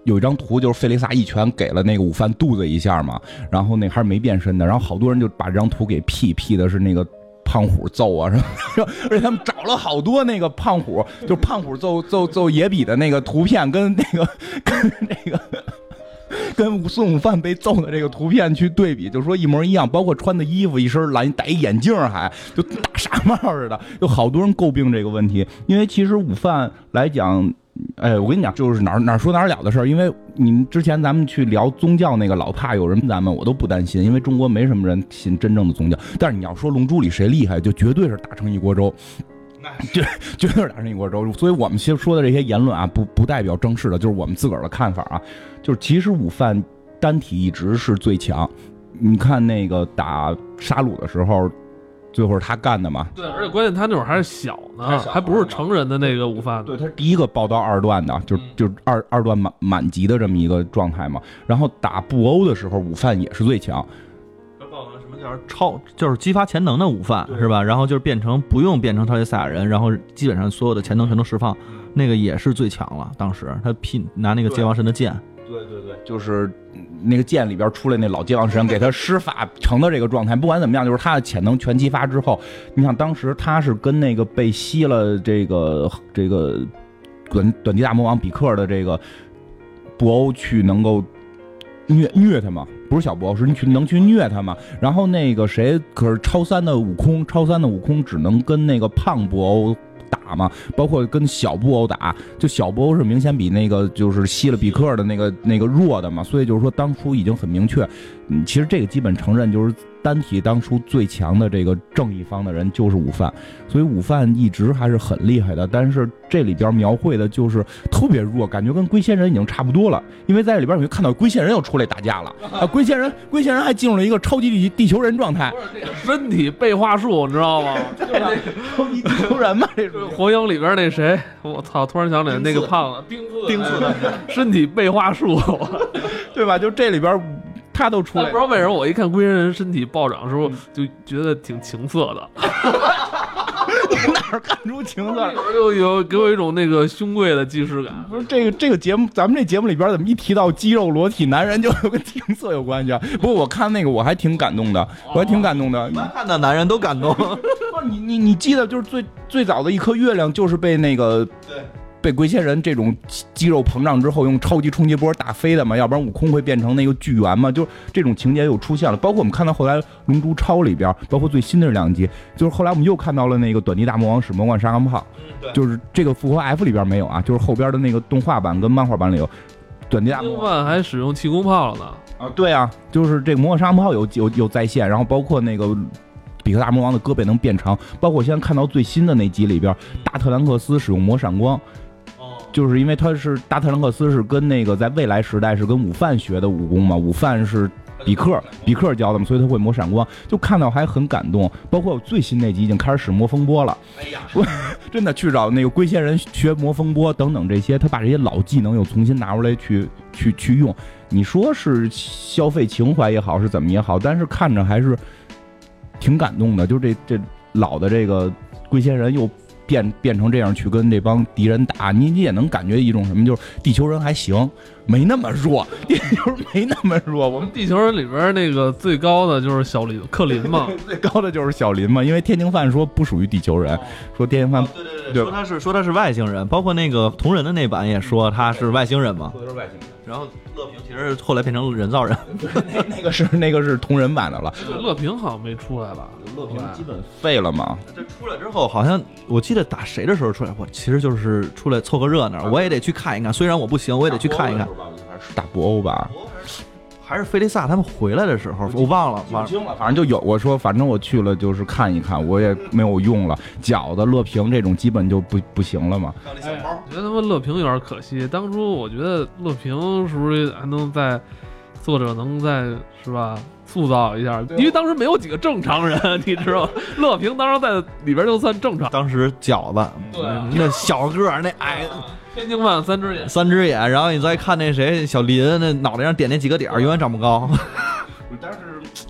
有一张图，就是费利萨一拳给了那个午饭肚子一下嘛，然后那还是没变身的，然后好多人就把这张图给 P P 的是那个。胖虎揍啊什么，而且他们找了好多那个胖虎，就胖虎揍揍揍野比的那个图片，跟那个 跟那个跟孙悟饭被揍的这个图片去对比，就说一模一样，包括穿的衣服，一身蓝，戴一眼镜，还就大傻帽似的，有好多人诟病这个问题，因为其实午饭来讲。哎，我跟你讲，就是哪儿哪儿说哪儿了的事儿。因为你们之前咱们去聊宗教那个，老怕有人咱们，我都不担心，因为中国没什么人信真正的宗教。但是你要说《龙珠》里谁厉害，就绝对是打成一锅粥，绝绝对是打成一锅粥。所以我们其实说的这些言论啊，不不代表正式的，就是我们自个儿的看法啊。就是其实午饭单体一直是最强。你看那个打沙鲁的时候。最后是他干的嘛？对，而且关键他那会儿还是小呢，还不是成人的那个午饭。对，他是第一个报到二段的，就就二二段满满级的这么一个状态嘛。然后打布欧的时候，午饭也是最强。报什么叫超？就是激发潜能的午饭是吧？然后就是变成不用变成超级赛亚人，然后基本上所有的潜能全都释放，那个也是最强了。当时他拼拿那个界王神的剑。对对对，就是那个剑里边出来那老界王神，给他施法成的这个状态。不管怎么样，就是他的潜能全激发之后，你想当时他是跟那个被吸了这个这个短短笛大魔王比克的这个布欧去能够虐虐他吗？不是小布欧，是你去能去虐他吗？然后那个谁，可是超三的悟空，超三的悟空只能跟那个胖布欧。打嘛，包括跟小布欧打，就小布欧是明显比那个就是吸了比克的那个那个弱的嘛，所以就是说当初已经很明确，嗯，其实这个基本承认就是。单体当初最强的这个正义方的人就是午饭，所以午饭一直还是很厉害的。但是这里边描绘的就是特别弱，感觉跟龟仙人已经差不多了。因为在这里边你就看到龟仙人又出来打架了 啊！龟仙人，龟仙人还进入了一个超级地地球人状态，身体背话术，你知道吗？就是超级地球人嘛，这火影里边那谁，我操！突然想起来那个胖子丁次，丁子身体背话术，对吧？就这里边。他都出来，不知道为什么我一看龟仙人身体暴涨的时候，就觉得挺情色的。你哪儿看出情色？就有给我一种那个胸贵的既视感。不是这个这个节目，咱们这节目里边怎么一提到肌肉裸体男人，就有跟情色有关系？啊？不过我看那个我还挺感动的，我还挺感动的。看的男人都感动。不是你你你记得就是最最早的一颗月亮，就是被那个对。被龟仙人这种肌肉膨胀之后用超级冲击波打飞的嘛？要不然悟空会变成那个巨猿嘛？就这种情节又出现了。包括我们看到后来《龙珠超》里边，包括最新的两集，就是后来我们又看到了那个短笛大魔王使魔幻沙钢炮，就是这个复活 F 里边没有啊，就是后边的那个动画版跟漫画版里有短笛大魔王还使用气功炮了呢啊！对啊，就是这个魔幻沙钢炮有有有在线，然后包括那个比克大魔王的胳膊能变长，包括现在看到最新的那集里边，大特兰克斯使用魔闪光。就是因为他是大特兰克斯是跟那个在未来时代是跟午饭学的武功嘛，午饭是比克比克教的嘛，所以他会磨闪光，就看到还很感动。包括最新那集已经开始使魔风波了，哎呀，真的去找那个龟仙人学魔风波等等这些，他把这些老技能又重新拿出来去去去用。你说是消费情怀也好，是怎么也好，但是看着还是挺感动的。就这这老的这个龟仙人又。变变成这样去跟这帮敌人打，你你也能感觉一种什么，就是地球人还行，没那么弱，地球人没那么弱。我们地球人里边那个最高的就是小林克林嘛，最高的就是小林嘛，因为天津饭说不属于地球人，说天津饭对对对，说他是说他是外星人，包括那个同人的那版也说他是外星人嘛，说他是外星人，然后。乐平其实后来变成人造人，那那个是那个是同人版的了。乐平好像没出来吧？乐平基本废了嘛。这出来之后，好像我记得打谁的时候出来，我其实就是出来凑个热闹，我也得去看一看。虽然我不行，我也得去看一看。是打博欧吧？还是菲利萨他们回来的时候，我忘了，忘了，反正就有。我说，反正我去了就是看一看，我也没有用了。饺子、乐平这种基本就不不行了嘛。我觉得他妈乐平有点可惜。当初我觉得乐平是不是还能在作者能在是吧塑造一下，因为当时没有几个正常人，你知道吗？乐平当时在里边就算正常，当时饺子，对啊那小个儿那矮天津饭三只眼，三只眼，然后你再看那谁小林，那脑袋上点那几个点儿，永远长不高。但是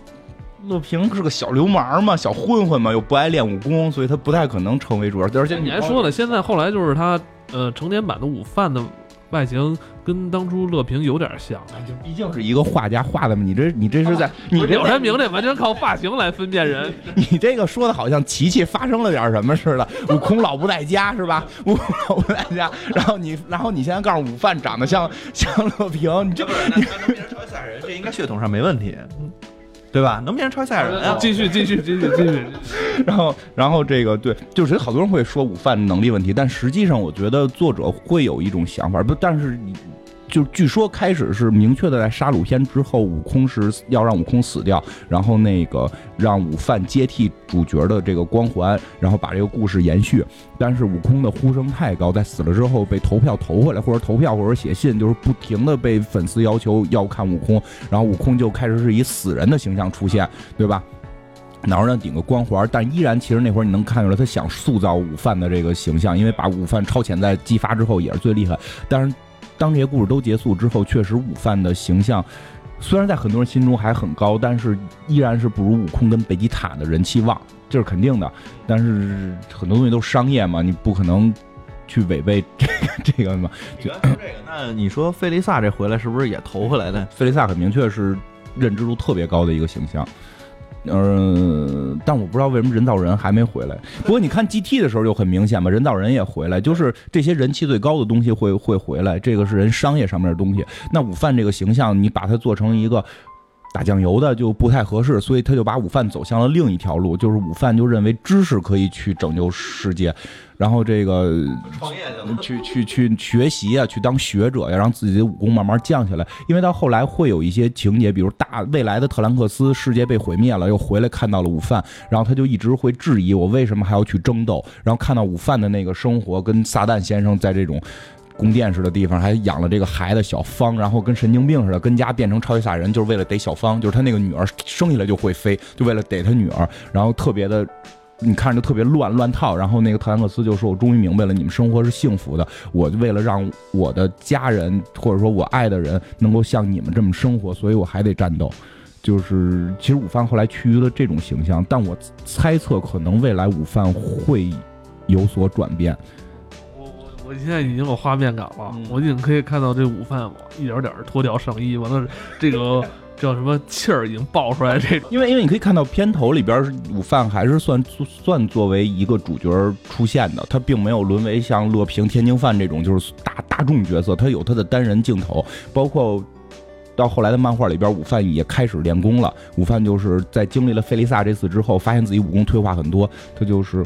乐平是个小流氓嘛，小混混嘛，又不爱练武功，所以他不太可能成为主角。而且你还说呢，现在后来就是他呃成年版的午饭的外形跟当初乐平有点像。毕竟是一个画家画的嘛，你这你这是在你这鸟山明这完全靠发型来分辨人，你这个说的好像琪琪发生了点什么似的，悟空老不在家是吧？悟空老不在家，然后你然后你现在告诉午饭长得像像乐平，你这那 能变成超级赛亚人，这应该血统上没问题，对吧？能变成超级赛亚人啊？继续继续继续继续，然后，然后这个对，就是好多人会说午饭能力问题，但实际上我觉得作者会有一种想法，不，但是你就据说开始是明确的，在杀戮篇之后，悟空是要让悟空死掉，然后那个让午饭接替主角的这个光环，然后把这个故事延续。但是悟空的呼声太高，在死了之后被投票投回来，或者投票或者写信，就是不停的被粉丝要求要看悟空，然后悟空就开始是以死人的形象出现，对吧？脑上顶个光环，但依然其实那会儿你能看出来，他想塑造午饭的这个形象，因为把午饭超潜在激发之后也是最厉害。但是当这些故事都结束之后，确实午饭的形象虽然在很多人心中还很高，但是依然是不如悟空跟贝吉塔的人气旺，这是肯定的。但是很多东西都是商业嘛，你不可能去违背这个 这个嘛。就这个，那你说费利萨这回来是不是也投回来的？费利萨很明确是认知度特别高的一个形象。嗯，但我不知道为什么人造人还没回来。不过你看 GT 的时候就很明显嘛，人造人也回来，就是这些人气最高的东西会会回来，这个是人商业上面的东西。那午饭这个形象，你把它做成一个打酱油的就不太合适，所以他就把午饭走向了另一条路，就是午饭就认为知识可以去拯救世界，然后这个创业去了。去去去学习啊，去当学者呀，让自己的武功慢慢降下来。因为到后来会有一些情节，比如大未来的特兰克斯世界被毁灭了，又回来看到了午饭，然后他就一直会质疑我为什么还要去争斗。然后看到午饭的那个生活，跟撒旦先生在这种。宫殿似的地方还养了这个孩子小芳，然后跟神经病似的，跟家变成超级赛人，就是为了逮小芳，就是他那个女儿生下来就会飞，就为了逮他女儿，然后特别的你看着就特别乱乱套，然后那个特兰克斯就说：“我终于明白了，你们生活是幸福的。我为了让我的家人或者说我爱的人能够像你们这么生活，所以我还得战斗。”就是其实午饭后来趋于了这种形象，但我猜测可能未来午饭会有所转变。我现在已经有画面感了，嗯我已经可以看到这午饭一点点脱掉上衣，完了这个 叫什么气儿已经爆出来，这种因为因为你可以看到片头里边午饭还是算算作为一个主角出现的，他并没有沦为像乐平、天津饭这种就是大大众角色，他有他的单人镜头，包括。到后来的漫画里边，午饭也开始练功了。午饭就是在经历了费利萨这次之后，发现自己武功退化很多，他就是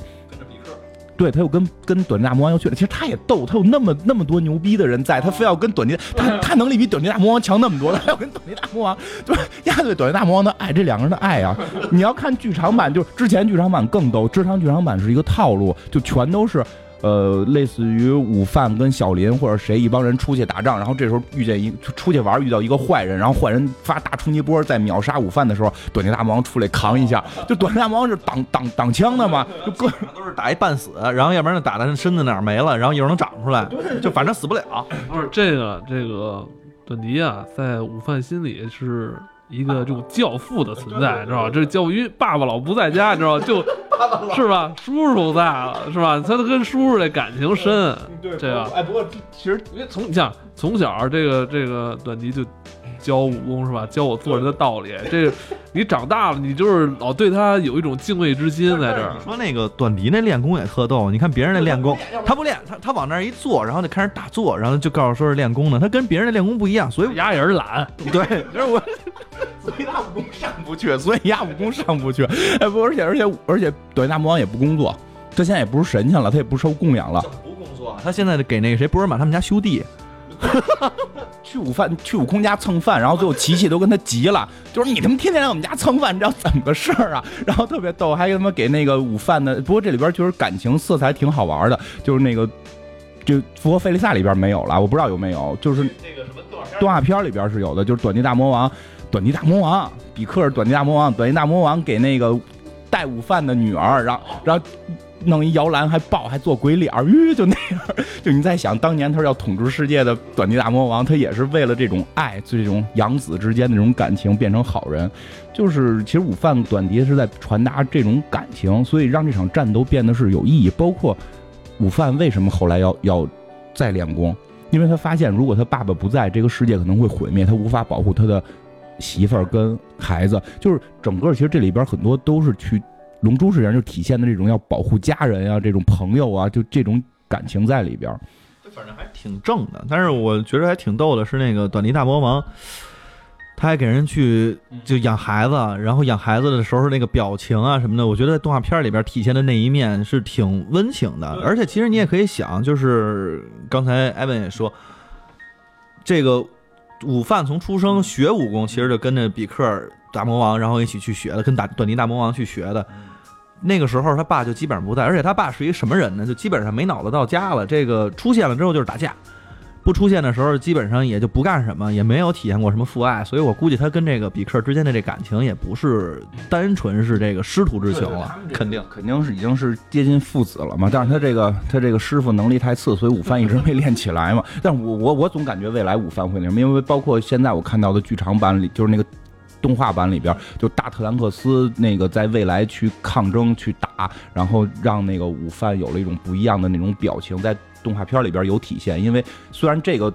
对他又跟跟短笛大魔王又去了。其实他也逗，他有那么那么多牛逼的人在，他非要跟短笛，他他能力比短笛大魔王强那么多，他要跟短笛大魔王，就是压对短笛大魔王的爱，这两个人的爱啊！你要看剧场版，就是之前剧场版更逗，之前剧场版是一个套路，就全都是。呃，类似于午饭跟小林或者谁一帮人出去打仗，然后这时候遇见一出去玩遇到一个坏人，然后坏人发大冲击波在秒杀午饭的时候，短笛大魔王出来扛一下，就短笛大魔王是挡挡挡枪的嘛，就各 都是打一半死，然后要不然就打他身子哪儿没了，然后一会儿能长出来，就反正死不了。不是这个这个短笛啊，在午饭心里是一个这种教父的存在，知道吧？这教育爸爸老不在家，你知道吧？就 是吧？叔叔在了，是吧？他都跟叔叔这感情深，对这个哎，不过其实因为从你像从小这个这个短笛就教武功是吧？教我做人的道理。这个你长大了，你就是老对他有一种敬畏之心在这儿。你说那个短笛那练功也特逗，你看别人那练功，他不练，他他往那儿一坐，然后就开始打坐，然后就告诉说是练功呢，他跟别人的练功不一样，所以丫也是懒，对，就是我所以他武功上不去，所以压武功上不去。哎不，而且而且而且短笛大魔王也不工作，他现在也不是神仙了，他也不受供养了。不工作，他现在给那个谁博尔玛他们家修地，去午饭去悟空家蹭饭，然后最后琪琪都跟他急了，就是你他妈天天来我们家蹭饭，你知道怎么个事儿啊？然后特别逗，还他妈给那个午饭的，不过这里边确实感情色彩挺好玩的，就是那个就《复活费利萨》里边没有了，我不知道有没有，就是那个什么动画片里边是有的，就是短笛大魔王，短笛大魔王，比克是短笛大魔王，短笛大魔王给那个带午饭的女儿，然后然后弄一摇篮还抱还做鬼脸儿，吁就那样，就你在想当年他是要统治世界的短笛大魔王，他也是为了这种爱，这种养子之间的这种感情变成好人，就是其实午饭短笛是在传达这种感情，所以让这场战斗变得是有意义，包括午饭为什么后来要要再练功。因为他发现，如果他爸爸不在，这个世界可能会毁灭，他无法保护他的媳妇儿跟孩子。就是整个，其实这里边很多都是去龙珠实际上就体现的这种要保护家人啊、这种朋友啊，就这种感情在里边。反正还挺正的。但是我觉得还挺逗的是那个短笛大魔王，他还给人去就养孩子，然后养孩子的时候那个表情啊什么的，我觉得在动画片里边体现的那一面是挺温情的。而且其实你也可以想，就是刚才艾文也说，这个午饭从出生学武功，其实就跟着比克大魔王，然后一起去学的，跟打短笛大魔王去学的。那个时候他爸就基本上不在，而且他爸是一个什么人呢？就基本上没脑子到家了。这个出现了之后就是打架，不出现的时候基本上也就不干什么，也没有体验过什么父爱。所以我估计他跟这个比克之间的这感情也不是单纯是这个师徒之情了，肯定。肯定是已经是接近父子了嘛，但是他这个他这个师傅能力太次，所以午饭一直没练起来嘛。但我我我总感觉未来午饭会那什么，因为包括现在我看到的剧场版里，就是那个动画版里边，就大特兰克斯那个在未来去抗争去打，然后让那个午饭有了一种不一样的那种表情，在动画片里边有体现。因为虽然这个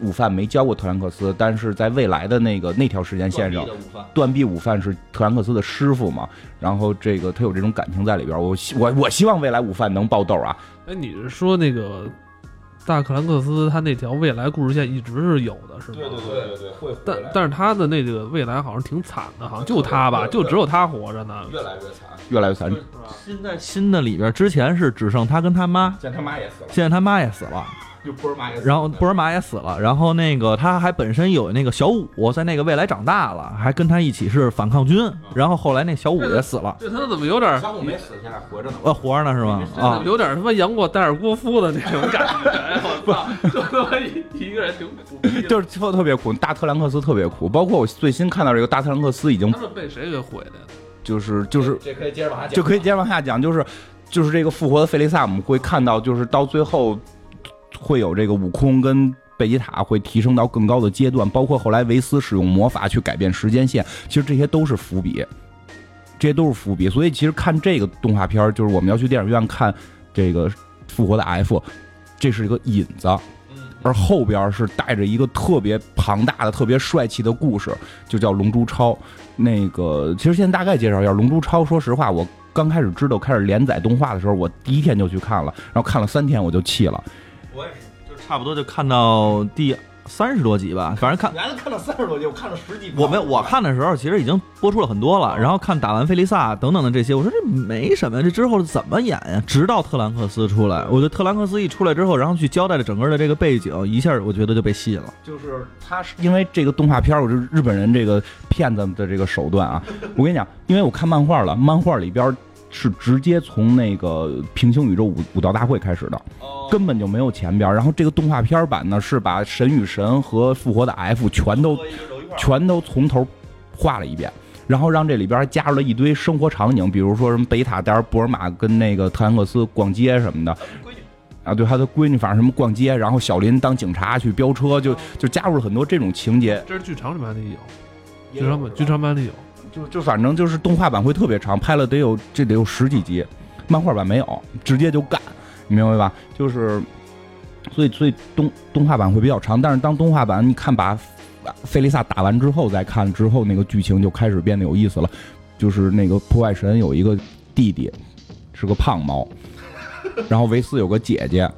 午饭没教过特兰克斯，但是在未来的那个那条时间线上，断臂午饭是特兰克斯的师傅嘛，然后这个他有这种感情在里边。我希我我希望未来午饭能爆豆啊！哎，你是说那个 大克兰克斯他那条未来故事线一直是有的，是吗？对对，会但但是他的那个未来好像挺惨的，好像就他吧，就只有他活着呢。越来越惨，越来越惨。新在新的里边之前是只剩他跟他妈，现在他妈也死了，现在他妈也死了。就波尔玛也死了，然后布尔玛也死了，然后那个他还本身有那个小五，在那个未来长大了，还跟他一起是反抗军，然后后来那小五也死了，这他怎么有点小五没死，现在活着呢。呃，活着呢是吗？啊，有点他妈杨过戴尔郭夫的那种感觉，我操，就他妈一一个人挺苦。就是特特别苦，大特兰克斯特别苦，包括我最新看到这个大特兰克斯已经他是被谁给毁的呀？就是就是这可以接着往下就可以接着往下讲，就是就是这个复活的费利萨，我们会看到，就是到最后会有这个悟空跟贝吉塔会提升到更高的阶段，包括后来维斯使用魔法去改变时间线，其实这些都是伏笔，这些都是伏笔。所以其实看这个动画片儿，就是我们要去电影院看这个复活的 F，这是一个引子。而后边是带着一个特别庞大的、特别帅气的故事，就叫《龙珠超》。那个，其实先大概介绍一下《龙珠超》。说实话，我刚开始知道开始连载动画的时候，我第一天就去看了，然后看了三天我就弃了。我也是，就差不多就看到第三十多集吧，反正看原来看到三十多集，我看了十几。我没有，我看的时候其实已经播出了很多了，然后看打完菲利萨等等的这些，我说这没什么，这之后怎么演呀？直到特兰克斯出来，我觉得特兰克斯一出来之后，然后去交代了整个的这个背景，一下我觉得就被吸引了。就是他是因为这个动画片儿，我是日本人这个骗子的这个手段啊。我跟你讲，因为我看漫画了，漫画里边是直接从那个平行宇宙武武道大会开始的，根本就没有前边。然后这个动画片版呢，是把神与神和复活的 F 全都全都从头画了一遍。然后让这里边还加入了一堆生活场景，比如说什么贝塔带着布尔玛跟那个特兰克斯逛街什么的，啊，对，他的闺女，反正什么逛街，然后小林当警察去飙车，就就加入了很多这种情节。这是剧场里面里有，剧场版剧场版里有。就就反正就是动画版会特别长，拍了得有这得有十几集，漫画版没有，直接就干，你明白吧？就是，所以所以动动画版会比较长，但是当动画版你看把费利萨打完之后再看之后，那个剧情就开始变得有意思了。就是那个破坏神有一个弟弟，是个胖猫，然后维斯有个姐姐。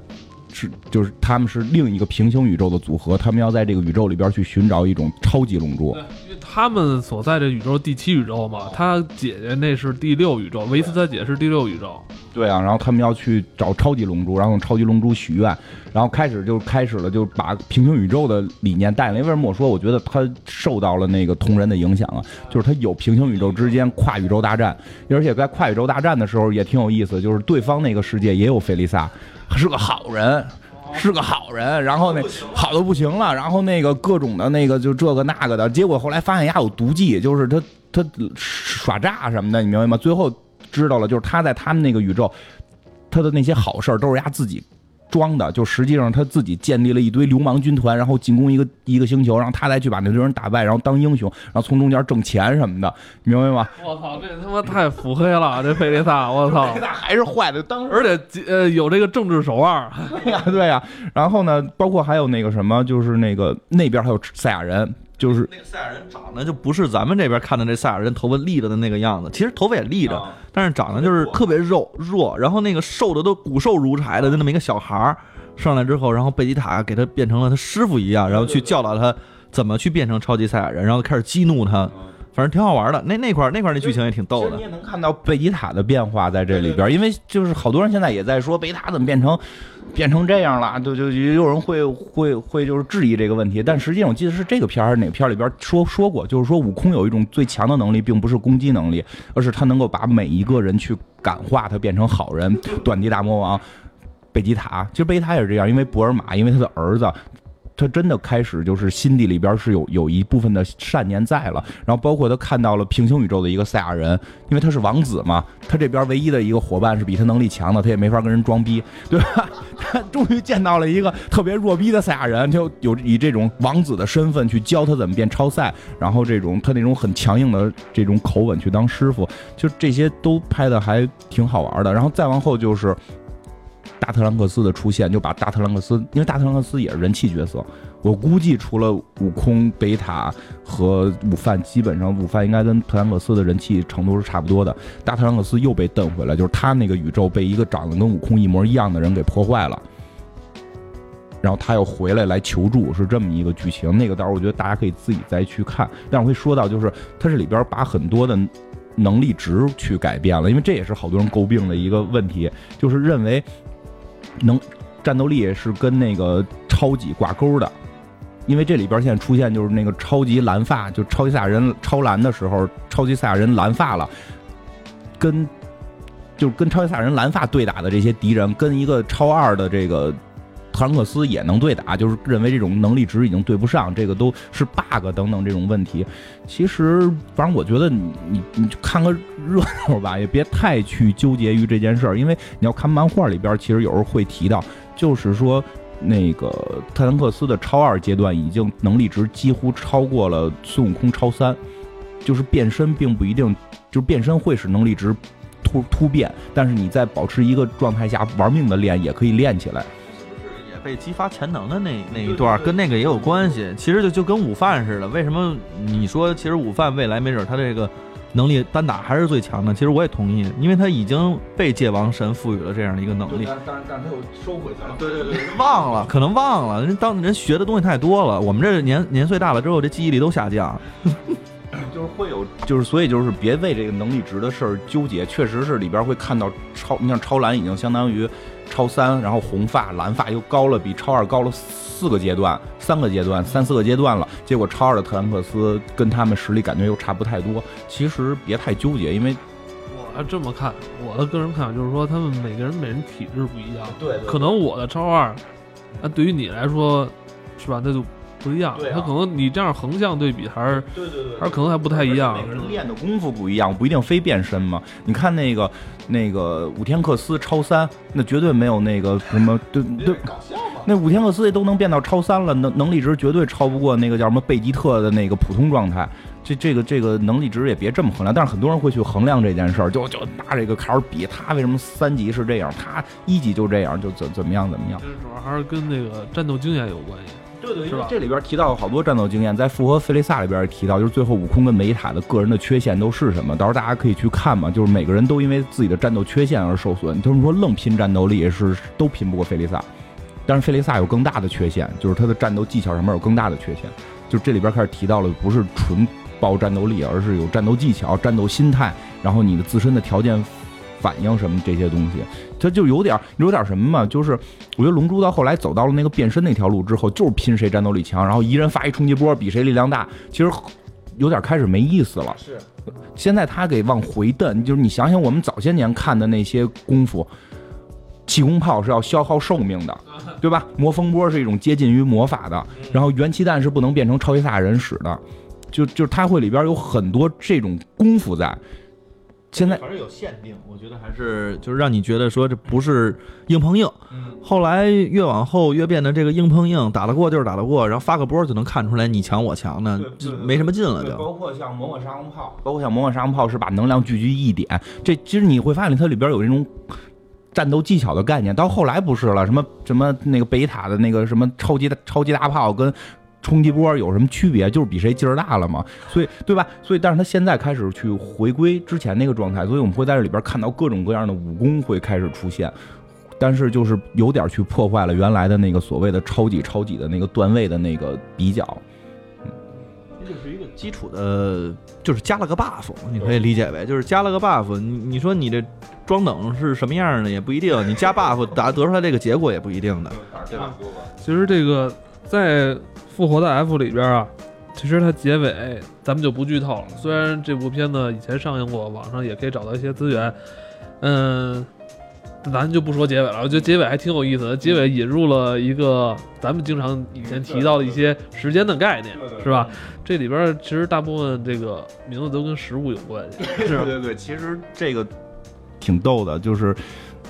是，就是他们是另一个平行宇宙的组合，他们要在这个宇宙里边去寻找一种超级龙珠。他们所在的宇宙第七宇宙嘛，他姐姐那是第六宇宙，维斯他姐是第六宇宙。对啊，然后他们要去找超级龙珠，然后用超级龙珠许愿，然后开始就开始了，就把平行宇宙的理念带来。为什么我说我觉得他受到了那个同人的影响啊？就是他有平行宇宙之间跨宇宙大战，而且在跨宇宙大战的时候也挺有意思，就是对方那个世界也有菲利萨，是个好人。是个好人，然后那好的不行了，然后那个各种的那个就这个那个的，结果后来发现丫有毒计，就是他他耍诈什么的，你明白吗？最后知道了，就是他在他们那个宇宙，他的那些好事都是丫自己。装的，就实际上他自己建立了一堆流氓军团，然后进攻一个一个星球，然后他再去把那堆人打败，然后当英雄，然后从中间挣钱什么的，明白吗？我操，这他妈太腹黑了，这贝利萨，我操，贝雷萨还是坏的，当时而且呃有这个政治手腕，对呀对呀。然后呢，包括还有那个什么，就是那个那边还有赛亚人，就是那个赛亚人长得就不是咱们这边看的这赛亚人头发立着的那个样子，其实头发也立着。但是长得就是特别肉弱，然后那个瘦的都骨瘦如柴的就那么一个小孩儿上来之后，然后贝吉塔给他变成了他师傅一样，然后去教导他怎么去变成超级赛亚人，然后开始激怒他，反正挺好玩的。那那块那块那剧情也挺逗的。你也能看到贝吉塔的变化在这里边，因为就是好多人现在也在说贝塔怎么变成。变成这样了，就就也有人会会会就是质疑这个问题，但实际上我记得是这个片儿还是哪个片儿里边说说过，就是说悟空有一种最强的能力，并不是攻击能力，而是他能够把每一个人去感化他变成好人。短笛大魔王贝吉塔，其实贝吉塔也是这样，因为博尔玛，因为他的儿子。他真的开始就是心底里边是有有一部分的善念在了，然后包括他看到了平行宇宙的一个赛亚人，因为他是王子嘛，他这边唯一的一个伙伴是比他能力强的，他也没法跟人装逼，对吧？他终于见到了一个特别弱逼的赛亚人，就有以这种王子的身份去教他怎么变超赛，然后这种他那种很强硬的这种口吻去当师傅，就这些都拍的还挺好玩的。然后再往后就是。大特兰克斯的出现，就把大特兰克斯，因为大特兰克斯也是人气角色，我估计除了悟空、贝塔和午饭，基本上午饭应该跟特兰克斯的人气程度是差不多的。大特兰克斯又被蹬回来，就是他那个宇宙被一个长得跟悟空一模一样的人给破坏了，然后他又回来来求助，是这么一个剧情。那个到时候我觉得大家可以自己再去看。但我会说到，就是他这里边把很多的能力值去改变了，因为这也是好多人诟病的一个问题，就是认为。能战斗力是跟那个超级挂钩的，因为这里边现在出现就是那个超级蓝发，就超级赛亚人超蓝的时候，超级赛亚人蓝发了，跟就是跟超级赛亚人蓝发对打的这些敌人，跟一个超二的这个特兰克斯也能对打，就是认为这种能力值已经对不上，这个都是 bug 等等这种问题。其实，反正我觉得你你你看个热闹吧，也别太去纠结于这件事儿，因为你要看漫画里边，其实有时候会提到，就是说那个特兰克斯的超二阶段已经能力值几乎超过了孙悟空超三，就是变身并不一定，就是变身会使能力值突突变，但是你在保持一个状态下玩命的练，也可以练起来。被激发潜能的那那一段，跟那个也有关系。其实就就跟午饭似的，为什么你说其实午饭未来没准他这个能力单打还是最强的？其实我也同意，因为他已经被界王神赋予了这样的一个能力。但但但他又收回去了。对对对，忘了，可能忘了。人当人学的东西太多了，我们这年年岁大了之后，这记忆力都下降。就是会有，就是所以就是别为这个能力值的事儿纠结。确实是里边会看到超，你像超蓝已经相当于。超三，然后红发蓝发又高了，比超二高了四个阶段，三个阶段，三四个阶段了。结果超二的特兰克斯跟他们实力感觉又差不太多。其实别太纠结，因为我这么看，我的个人看法就是说，他们每个人每人体质不一样。对，可能我的超二，那对于你来说，是吧？那就。不一样，他可能你这样横向对比还是，对对对，还是可能还不太一样。每个人练的功夫不一样，不一定非变身嘛。你看那个那个武天克斯超三，那绝对没有那个什么，对对，搞笑嘛。那武天克斯也都能变到超三了，能能力值绝对超不过那个叫什么贝吉特的那个普通状态。这这个这个能力值也别这么衡量，但是很多人会去衡量这件事儿，就就拿这个坎儿比他为什么三级是这样，他一级就这样，就怎怎么样怎么样。这主要还是跟那个战斗经验有关系。对对，因为这里边提到好多战斗经验，在复活费利萨里边也提到，就是最后悟空跟梅塔的个人的缺陷都是什么？到时候大家可以去看嘛，就是每个人都因为自己的战斗缺陷而受损。他们说愣拼战斗力是都拼不过费利萨，但是费利萨有更大的缺陷，就是他的战斗技巧上面有更大的缺陷。就这里边开始提到了，不是纯爆战斗力，而是有战斗技巧、战斗心态，然后你的自身的条件。反应什么这些东西，它就有点有点什么嘛，就是我觉得龙珠到后来走到了那个变身那条路之后，就是拼谁战斗力强，然后一人发一冲击波，比谁力量大。其实有点开始没意思了。是，现在他给往回蹬，就是你想想我们早些年看的那些功夫，气功炮是要消耗寿命的，对吧？魔风波是一种接近于魔法的，然后元气弹是不能变成超级赛亚人使的，就就是它会里边有很多这种功夫在。现在反正有限定，我觉得还是就是让你觉得说这不是硬碰硬。后来越往后越变得这个硬碰硬，打得过就是打得过，然后发个波就能看出来你强我强的，就没什么劲了就。包括像魔法沙龙炮，包括像魔法沙龙炮是把能量聚集一点，这其实你会发现它里边有这种战斗技巧的概念。到后来不是了，什么什么那个北塔的那个什么超级超级大炮跟。冲击波有什么区别？就是比谁劲儿大了嘛，所以对吧？所以，但是他现在开始去回归之前那个状态，所以我们会在这里边看到各种各样的武功会开始出现，但是就是有点去破坏了原来的那个所谓的超级超级的那个段位的那个比较。这就是一个基础的，就是加了个 buff，你可以理解为就是加了个 buff。你你说你这装等是什么样的也不一定，你加 buff 打得出来这个结果也不一定的，对吧？其实这个在。复活的 F 里边啊，其实它结尾咱们就不剧透了。虽然这部片子以前上映过，网上也可以找到一些资源，嗯，咱就不说结尾了。我觉得结尾还挺有意思的，结尾引入了一个咱们经常以前提到的一些时间的概念，是吧？这里边其实大部分这个名字都跟食物有关系。对，对对，其实这个挺逗的，就是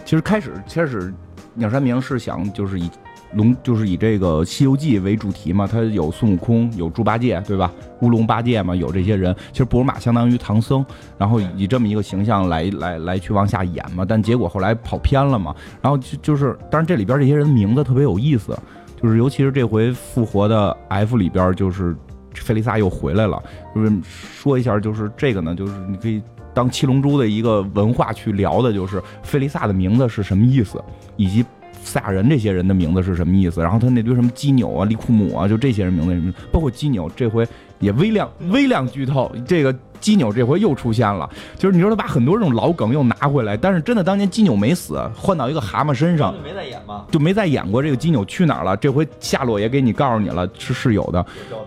其实开始开始鸟山明是想就是以。龙就是以这个《西游记》为主题嘛，它有孙悟空，有猪八戒，对吧？乌龙八戒嘛，有这些人。其实布尔玛相当于唐僧，然后以这么一个形象来来来去往下演嘛。但结果后来跑偏了嘛。然后就就是，当然这里边这些人的名字特别有意思，就是尤其是这回复活的 F 里边，就是费利萨又回来了。就是说一下，就是这个呢，就是你可以当七龙珠的一个文化去聊的，就是费利萨的名字是什么意思，以及。赛亚人这些人的名字是什么意思？然后他那堆什么基纽啊、利库姆啊，就这些人名字什么，包括基纽，这回也微量微量剧透，这个基纽这回又出现了。就是你说他把很多这种老梗又拿回来，但是真的当年基纽没死，换到一个蛤蟆身上，没再演吗？就没再演过这个基纽去哪儿了？这回下落也给你告诉你了，是是有的。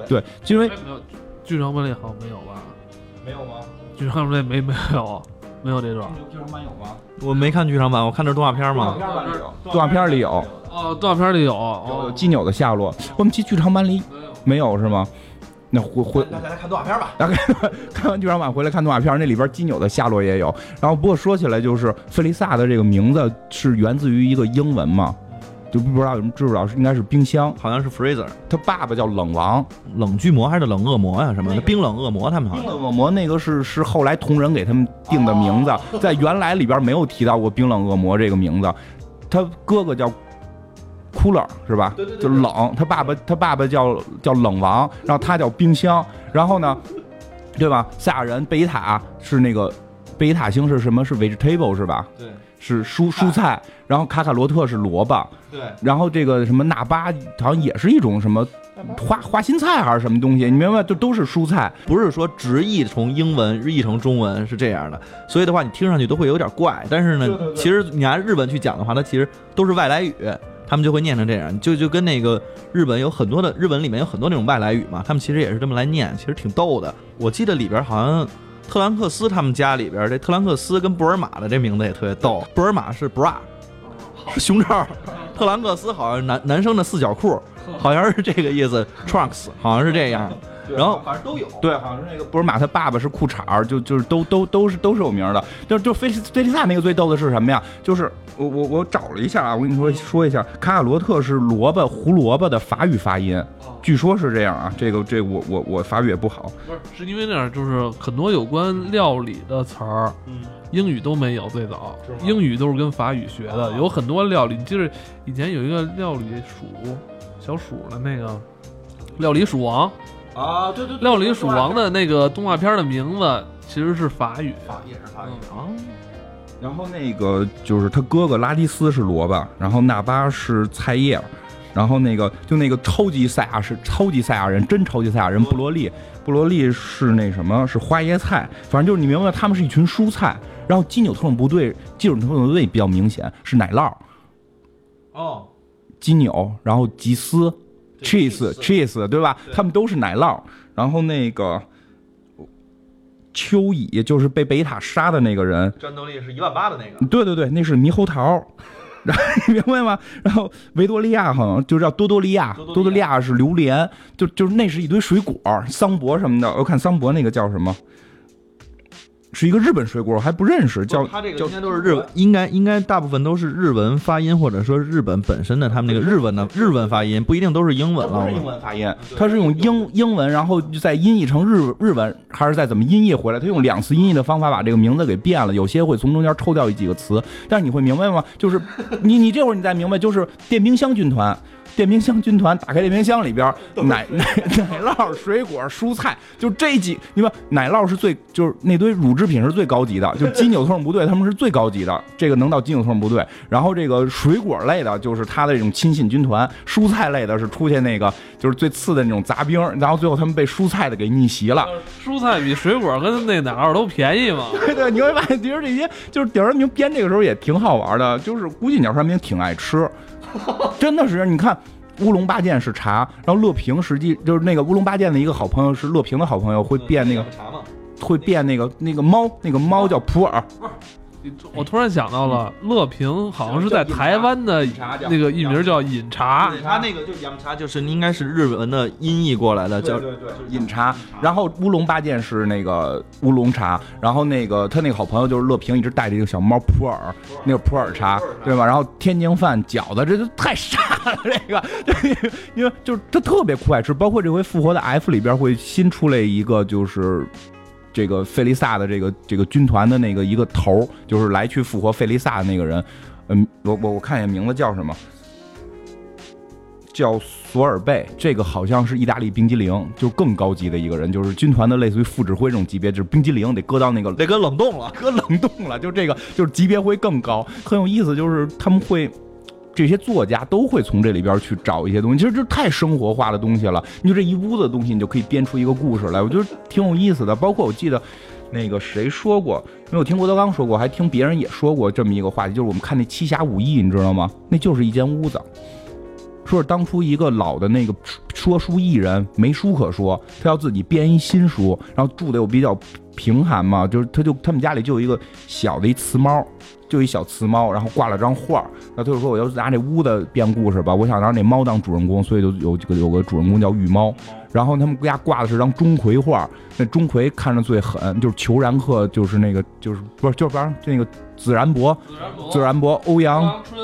对，因为剧场版里好像没有吧？没有吗？剧场版里没没有。没有这段，剧场版有吗？我没看剧场版，我看的是动画片嘛。动画片里有，动画片里有。哦，动画片里有，哦基纽的下落。我们去剧场版里没有是吗？那回回大家来看动画片吧。大概 看完剧场版回来看动画片，那里边基纽的下落也有。然后不过说起来，就是费利萨的这个名字是源自于一个英文嘛。就不知道有什么知不知道是应该是冰箱，好像是 freezer，他爸爸叫冷王，冷巨魔还是冷恶魔呀？什么的冰冷恶魔他们好像。冰冷恶魔那个是是后来同人给他们定的名字，在原来里边没有提到过冰冷恶魔这个名字。他哥哥叫 cooler 是吧？对对对，就冷。他爸爸他爸爸叫叫冷王，然后他叫冰箱。然后呢，对吧？赛亚人贝塔是那个贝塔星是什么？是 vegetable 是吧？对。是蔬蔬菜，然后卡卡罗特是萝卜，对，然后这个什么纳巴好像也是一种什么花花心菜还是什么东西，你明白？就都是蔬菜，不是说直译从英文译成中文是这样的，所以的话你听上去都会有点怪。但是呢，其实你按日文去讲的话，它其实都是外来语，他们就会念成这样，就就跟那个日本有很多的日本里面有很多那种外来语嘛，他们其实也是这么来念，其实挺逗的。我记得里边好像。特兰克斯他们家里边，这特兰克斯跟布尔玛的这名字也特别逗。布尔玛是 bra，胸罩；特兰克斯好像男男生的四角裤，好像是这个意思。trunks 好像是这样。然后反正都有，对，好像是那个布尔玛他爸爸是裤衩就就是都都都是都是有名的。就就菲菲利萨那个最逗的是什么呀？就是我我我找了一下啊，我跟你说说一下，卡卡罗特是萝卜胡萝卜的法语发音。据说是这样啊，这个这我我我法语也不好，不是是因为那样，就是很多有关料理的词儿，嗯，英语都没有，最早英语都是跟法语学的，有很多料理，就是以前有一个料理鼠小鼠的那个料理鼠王啊，对对，料理鼠王的那个动画片的名字其实是法语，法也是法语啊。然后那个就是他哥哥拉蒂斯是萝卜，然后纳巴是菜叶。然后那个就那个超级赛亚是超级赛亚人，真超级赛亚人布罗利，布罗利是那什么是花椰菜，反正就是你明白，他们是一群蔬菜。然后基纽特种部队，基纽特种部队比较明显是奶酪，哦，基纽，然后吉斯，cheese cheese 对吧？他们都是奶酪。然后那个秋乙就是被贝塔杀的那个人，战斗力是一万八的那个，对对对，那是猕猴桃。然后你明白吗？然后维多利亚好像就叫多多利亚，多多利亚是榴莲，就就是那是一堆水果，桑博什么的。我看桑博那个叫什么，是一个日本水果，我还不认识，叫叫它这个应该都是日文，应该应该大部分都是日文发音，或者说日本本身的他们那个日文的日文发音，不一定都是英文了不是。英文发音，它是用英英文，然后再音译成日日文，还是再怎么音译回来？它用两次音译的方法把这个名字给变了，有些会从中间抽掉几个词，但是你会明白吗？就是你你这会儿你再明白，就是电冰箱军团。电冰箱军团打开电冰箱里边，奶奶 奶酪、水果、蔬菜，就这几，你看奶酪是最，就是那堆乳制品是最高级的，就金纽特部队他们是最高级的，这个能到金纽特部队。然后这个水果类的，就是他的这种亲信军团；蔬菜类的是出现那个就是最次的那种杂兵，然后最后他们被蔬菜的给逆袭了。蔬菜比水果跟那奶酪都便宜嘛。对对，你会发现，其实这些就是屌人明编这个时候也挺好玩的，就是估计鸟山明挺爱吃，真的是你看。乌龙八剑是茶，然后乐平实际就是那个乌龙八剑的一个好朋友是乐平的好朋友，会变那个会变那个那个猫，那个猫叫普洱，我突然想到了，乐平好像是在台湾的那个艺名叫饮茶，他那个就饮茶，就是应该是日文的音译过来的，叫对对饮茶。然后乌龙八件是那个乌龙茶，然后那个他那个好朋友就是乐平，一直带着一个小猫普洱，那个普洱茶，对吧？然后天津饭饺子，这就太傻了，这个，对，因为就是他特别酷爱吃，包括这回复活的 F 里边会新出来一个就是。这个费利萨的这个这个军团的那个一个头儿，就是来去复活费利萨的那个人，嗯，我我我看一下名字叫什么，叫索尔贝，这个好像是意大利冰激凌，就更高级的一个人，就是军团的类似于副指挥这种级别，就是冰激凌得搁到那个得搁冷冻了，搁冷冻了，就这个就是级别会更高，很有意思，就是他们会。这些作家都会从这里边去找一些东西，其实这太生活化的东西了。你就这一屋子的东西，你就可以编出一个故事来，我觉得挺有意思的。包括我记得那个谁说过，因为我听郭德纲说过，还听别人也说过这么一个话题，就是我们看那《七侠五义》，你知道吗？那就是一间屋子。说是当初一个老的那个说书艺人没书可说，他要自己编一新书，然后住的又比较贫寒嘛，就是他就他们家里就有一个小的一瓷猫。就一小雌猫，然后挂了张画那他就说我要拿这屋子编故事吧，我想让那猫当主人公，所以就有个有个主人公叫玉猫。然后他们家挂的是张钟馗画，那钟馗看着最狠，就是裘然客，就是那个就是不是就是不是那个自然博，自然博欧阳春。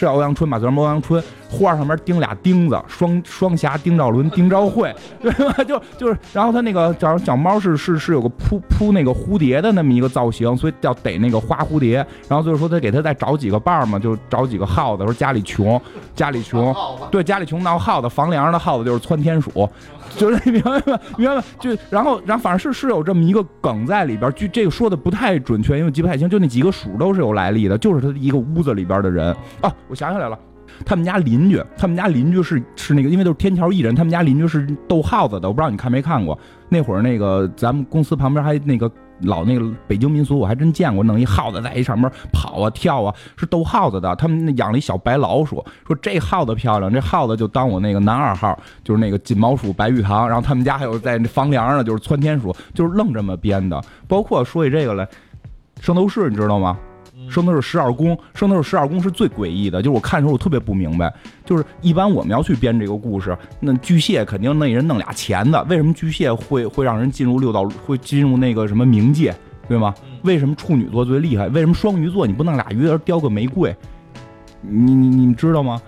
是欧阳春吧？就是欧阳春，画上面钉俩钉子，双双侠丁兆伦、丁兆会，对吧？就就是，然后他那个小小猫是是是有个扑扑那个蝴蝶的那么一个造型，所以叫逮那个花蝴蝶。然后就是说他给他再找几个伴儿嘛，就找几个耗子。说家里穷，家里穷，对，家里穷闹耗子，房梁上的耗子就是窜天鼠。就是你明白吗？明白吗？就然后然后反正是是有这么一个梗在里边，就这个说的不太准确，因为记不太清。就那几个鼠都是有来历的，就是他一个屋子里边的人啊。我想起来了，他们家邻居，他们家邻居是是那个，因为都是天桥艺人，他们家邻居是逗耗子的。我不知道你看没看过，那会儿那个咱们公司旁边还那个。老那个北京民俗我还真见过，弄一耗子在一上面跑啊跳啊，是逗耗子的。他们养了一小白老鼠，说这耗子漂亮，这耗子就当我那个男二号，就是那个金毛鼠白玉堂。然后他们家还有在房梁上就是窜天鼠，就是愣这么编的。包括说起这个来，圣斗士你知道吗？圣斗士十二宫，圣斗士十二宫是最诡异的。就是我看的时候我特别不明白，就是一般我们要去编这个故事，那巨蟹肯定那人弄俩钳子，为什么巨蟹会会让人进入六道，会进入那个什么冥界，对吗？为什么处女座最厉害？为什么双鱼座你不弄俩鱼儿雕个玫瑰？你你你们知道吗？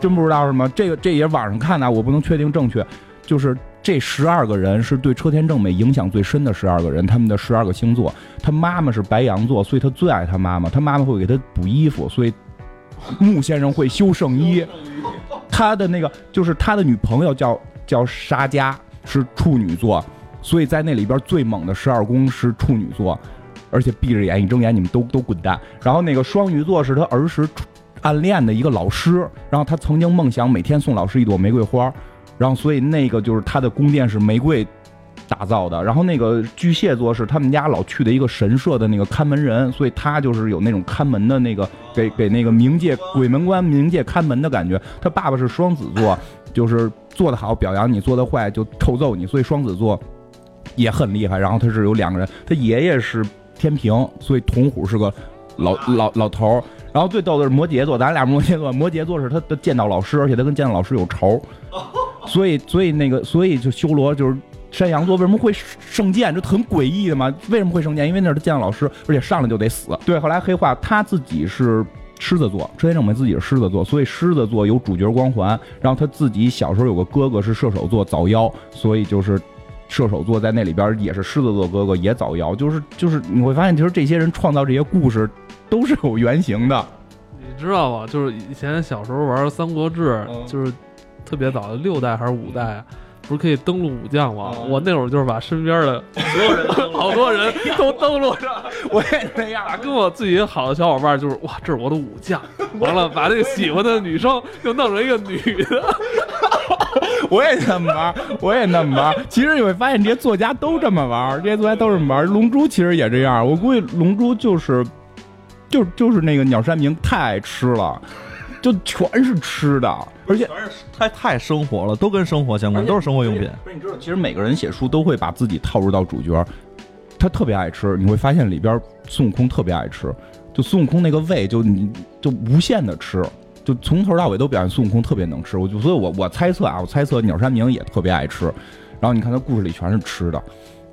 真不知道是吗？这个这也网上看的，我不能确定正确，就是。这十二个人是对车田正美影响最深的十二个人，他们的十二个星座。他妈妈是白羊座，所以他最爱他妈妈。他妈妈会给他补衣服，所以木先生会修圣衣。他的那个就是他的女朋友叫叫沙加，是处女座，所以在那里边最猛的十二宫是处女座，而且闭着眼一睁眼你们都都滚蛋。然后那个双鱼座是他儿时暗恋的一个老师，然后他曾经梦想每天送老师一朵玫瑰花。然后，所以那个就是他的宫殿是玫瑰打造的。然后那个巨蟹座是他们家老去的一个神社的那个看门人，所以他就是有那种看门的那个给给那个冥界鬼门关冥界看门的感觉。他爸爸是双子座，就是做得好表扬你，做得坏就臭揍你，所以双子座也很厉害。然后他是有两个人，他爷爷是天平，所以铜虎是个老老 老头儿。然后最逗的是摩羯座，咱俩摩羯座，摩羯座是他的剑道老师，而且他跟剑道老师有仇，所以所以那个所以就修罗就是山羊座为什么会圣剑，这很诡异的嘛？为什么会圣剑？因为那是他剑道老师，而且上来就得死。对，后来黑化他自己是。狮子座，车先生我们自己是狮子座，所以狮子座有主角光环。然后他自己小时候有个哥哥是射手座早夭，所以就是射手座在那里边也是狮子座哥哥也早夭。就是就是你会发现，其实这些人创造这些故事都是有原型的。你知道吗？就是以前小时候玩《三国志》，就是特别早的六代还是五代啊。不是可以登录武将吗？我那会儿就是把身边的所有人，好多人 都登录上。我也那样，跟我自己好的小伙伴就是哇，这是我的武将。完了，把这个喜欢的女生就弄成一个女的。我也那么玩，我也那么玩。其实你会发现，这些作家都这么玩，这些作家都这么玩。龙珠其实也这样。我估计龙珠就是，就就是那个鸟山明太爱吃了。就全是吃的，而且太太生活了，都跟生活相关，都是生活用品。不是你知道，其实每个人写书都会把自己套入到主角，他特别爱吃，你会发现里边孙悟空特别爱吃，就孙悟空那个胃就你就无限的吃，就从头到尾都表现孙悟空特别能吃。我就所以，我我猜测啊，我猜测鸟山明也特别爱吃。然后你看他故事里全是吃的，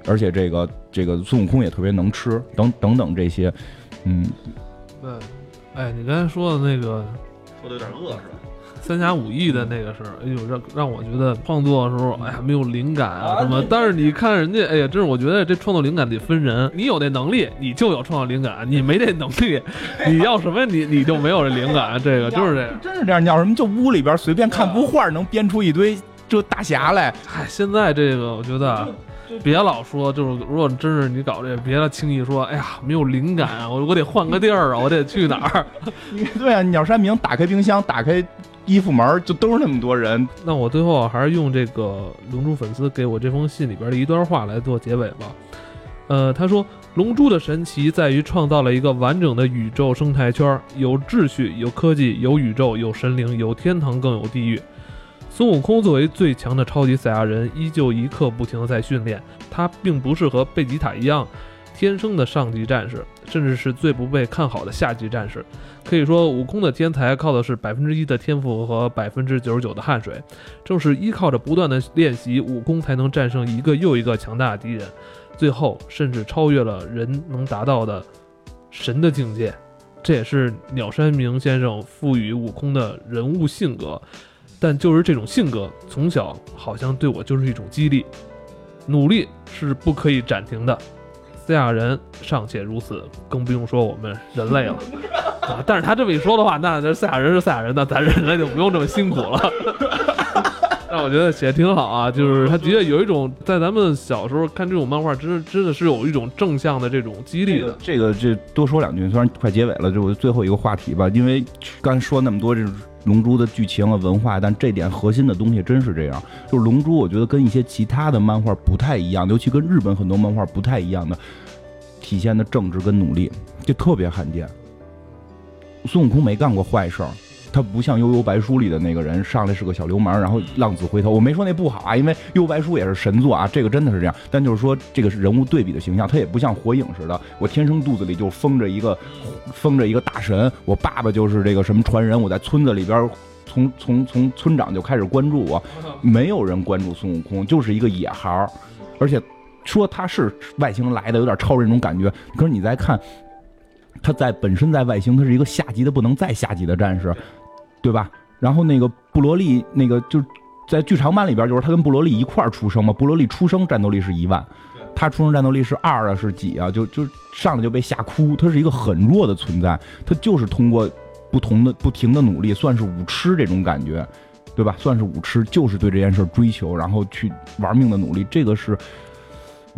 而且这个这个孙悟空也特别能吃，等等等这些，嗯，对，哎，你刚才说的那个。说的有点饿是吧？三侠五义的那个是，哎呦，让让我觉得创作的时候，哎呀，没有灵感啊什么。但是你看人家，哎呀，真是我觉得这创作灵感得分人。你有那能力，你就有创造灵感；你没这能力，你要什么你你就没有这灵感。这个就是这，真是这样。你要什么，就屋里边随便看幅画，能编出一堆这大侠来。嗨，现在这个我觉得。别老说，就是如果真是你搞这，别了轻易说，哎呀，没有灵感啊，我我得换个地儿啊，我得去哪儿？对啊，鸟山明打开冰箱，打开衣服门，就都是那么多人。那我最后还是用这个龙珠粉丝给我这封信里边的一段话来做结尾吧。呃，他说，龙珠的神奇在于创造了一个完整的宇宙生态圈，有秩序，有科技，有宇宙，有神灵，有天堂，更有地狱。孙悟空作为最强的超级赛亚人，依旧一刻不停地在训练。他并不是和贝吉塔一样，天生的上级战士，甚至是最不被看好的下级战士。可以说，悟空的天才靠的是百分之一的天赋和百分之九十九的汗水。正是依靠着不断的练习，悟空才能战胜一个又一个强大的敌人，最后甚至超越了人能达到的神的境界。这也是鸟山明先生赋予悟空的人物性格。但就是这种性格，从小好像对我就是一种激励。努力是不可以暂停的，赛亚人尚且如此，更不用说我们人类了 啊！但是他这么一说的话，那这赛亚人是赛亚人，那咱人类就不用这么辛苦了。但我觉得写的挺好啊，就是他的确有一种在咱们小时候看这种漫画，真真的是有一种正向的这种激励的。这个这多说两句，虽然快结尾了，就最后一个话题吧，因为刚才说那么多这种。龙珠的剧情啊，文化，但这点核心的东西真是这样。就是龙珠，我觉得跟一些其他的漫画不太一样，尤其跟日本很多漫画不太一样的，体现的政治跟努力，就特别罕见。孙悟空没干过坏事儿。他不像《悠悠白书》里的那个人，上来是个小流氓，然后浪子回头。我没说那不好啊，因为《悠白书》也是神作啊，这个真的是这样。但就是说，这个人物对比的形象，他也不像火影似的，我天生肚子里就封着一个 封着一个大神，我爸爸就是这个什么传人，我在村子里边从从从村长就开始关注我，没有人关注孙悟空，就是一个野孩儿，而且说他是外星来的，有点超人那种感觉。可是你再看。他在本身在外星，他是一个下级的不能再下级的战士，对吧？然后那个布罗利，那个就在剧场版里边，就是他跟布罗利一块儿出生嘛。布罗利出生战斗力是一万，他出生战斗力是二啊，是几啊？就就上来就被吓哭。他是一个很弱的存在，他就是通过不同的不停的努力，算是武痴这种感觉，对吧？算是武痴，就是对这件事追求，然后去玩命的努力。这个是。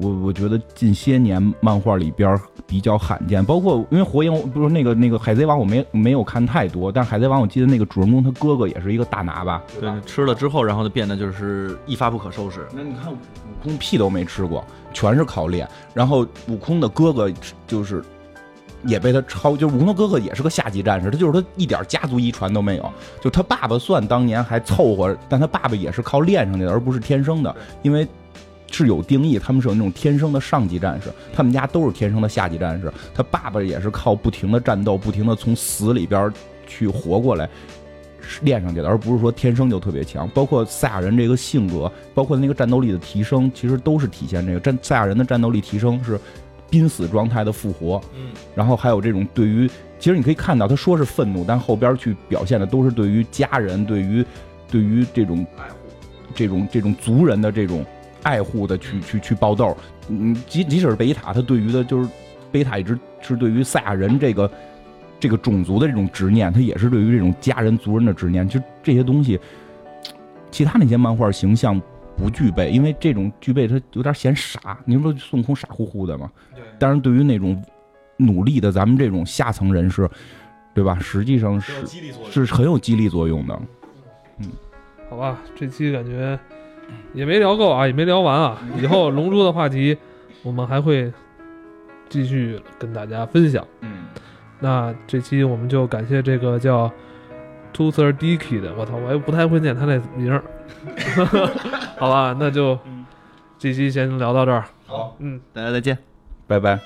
我我觉得近些年漫画里边比较罕见，包括因为火影不是那个那个海贼王，我没没有看太多，但是海贼王我记得那个主人公他哥哥也是一个大拿吧？对，吃了之后，然后就变得就是一发不可收拾。那你看悟空屁都没吃过，全是靠练。然后悟空的哥哥就是也被他超，就是悟空的哥哥也是个下级战士，他就是他一点家族遗传都没有。就他爸爸算当年还凑合，但他爸爸也是靠练上去的，而不是天生的，因为。是有定义，他们是有那种天生的上级战士，他们家都是天生的下级战士。他爸爸也是靠不停的战斗，不停的从死里边去活过来。练上去的，而不是说天生就特别强。包括赛亚人这个性格，包括那个战斗力的提升，其实都是体现这个战赛亚人的战斗力提升是濒死状态的复活。嗯，然后还有这种对于，其实你可以看到，他说是愤怒，但后边去表现的都是对于家人、对于对于这种这种这种族人的这种爱护的去去去爆豆。嗯，即即使是贝塔，他对于的就是贝塔一直是对于赛亚人这个。这个种族的这种执念，他也是对于这种家人族人的执念。就这些东西，其他那些漫画形象不具备，因为这种具备他有点显傻。您说孙悟空傻乎乎的嘛？对。但是对于那种努力的咱们这种下层人士，对吧？实际上是是很有激励作用的。嗯，好吧，这期感觉也没聊够啊，也没聊完啊。以后龙珠的话题，我们还会继续跟大家分享。嗯。那这期我们就感谢这个叫 Third Dicky 的，我操，我也不太会念他那名儿，好吧，那就这期先聊到这儿。好，嗯，大家再见，拜拜。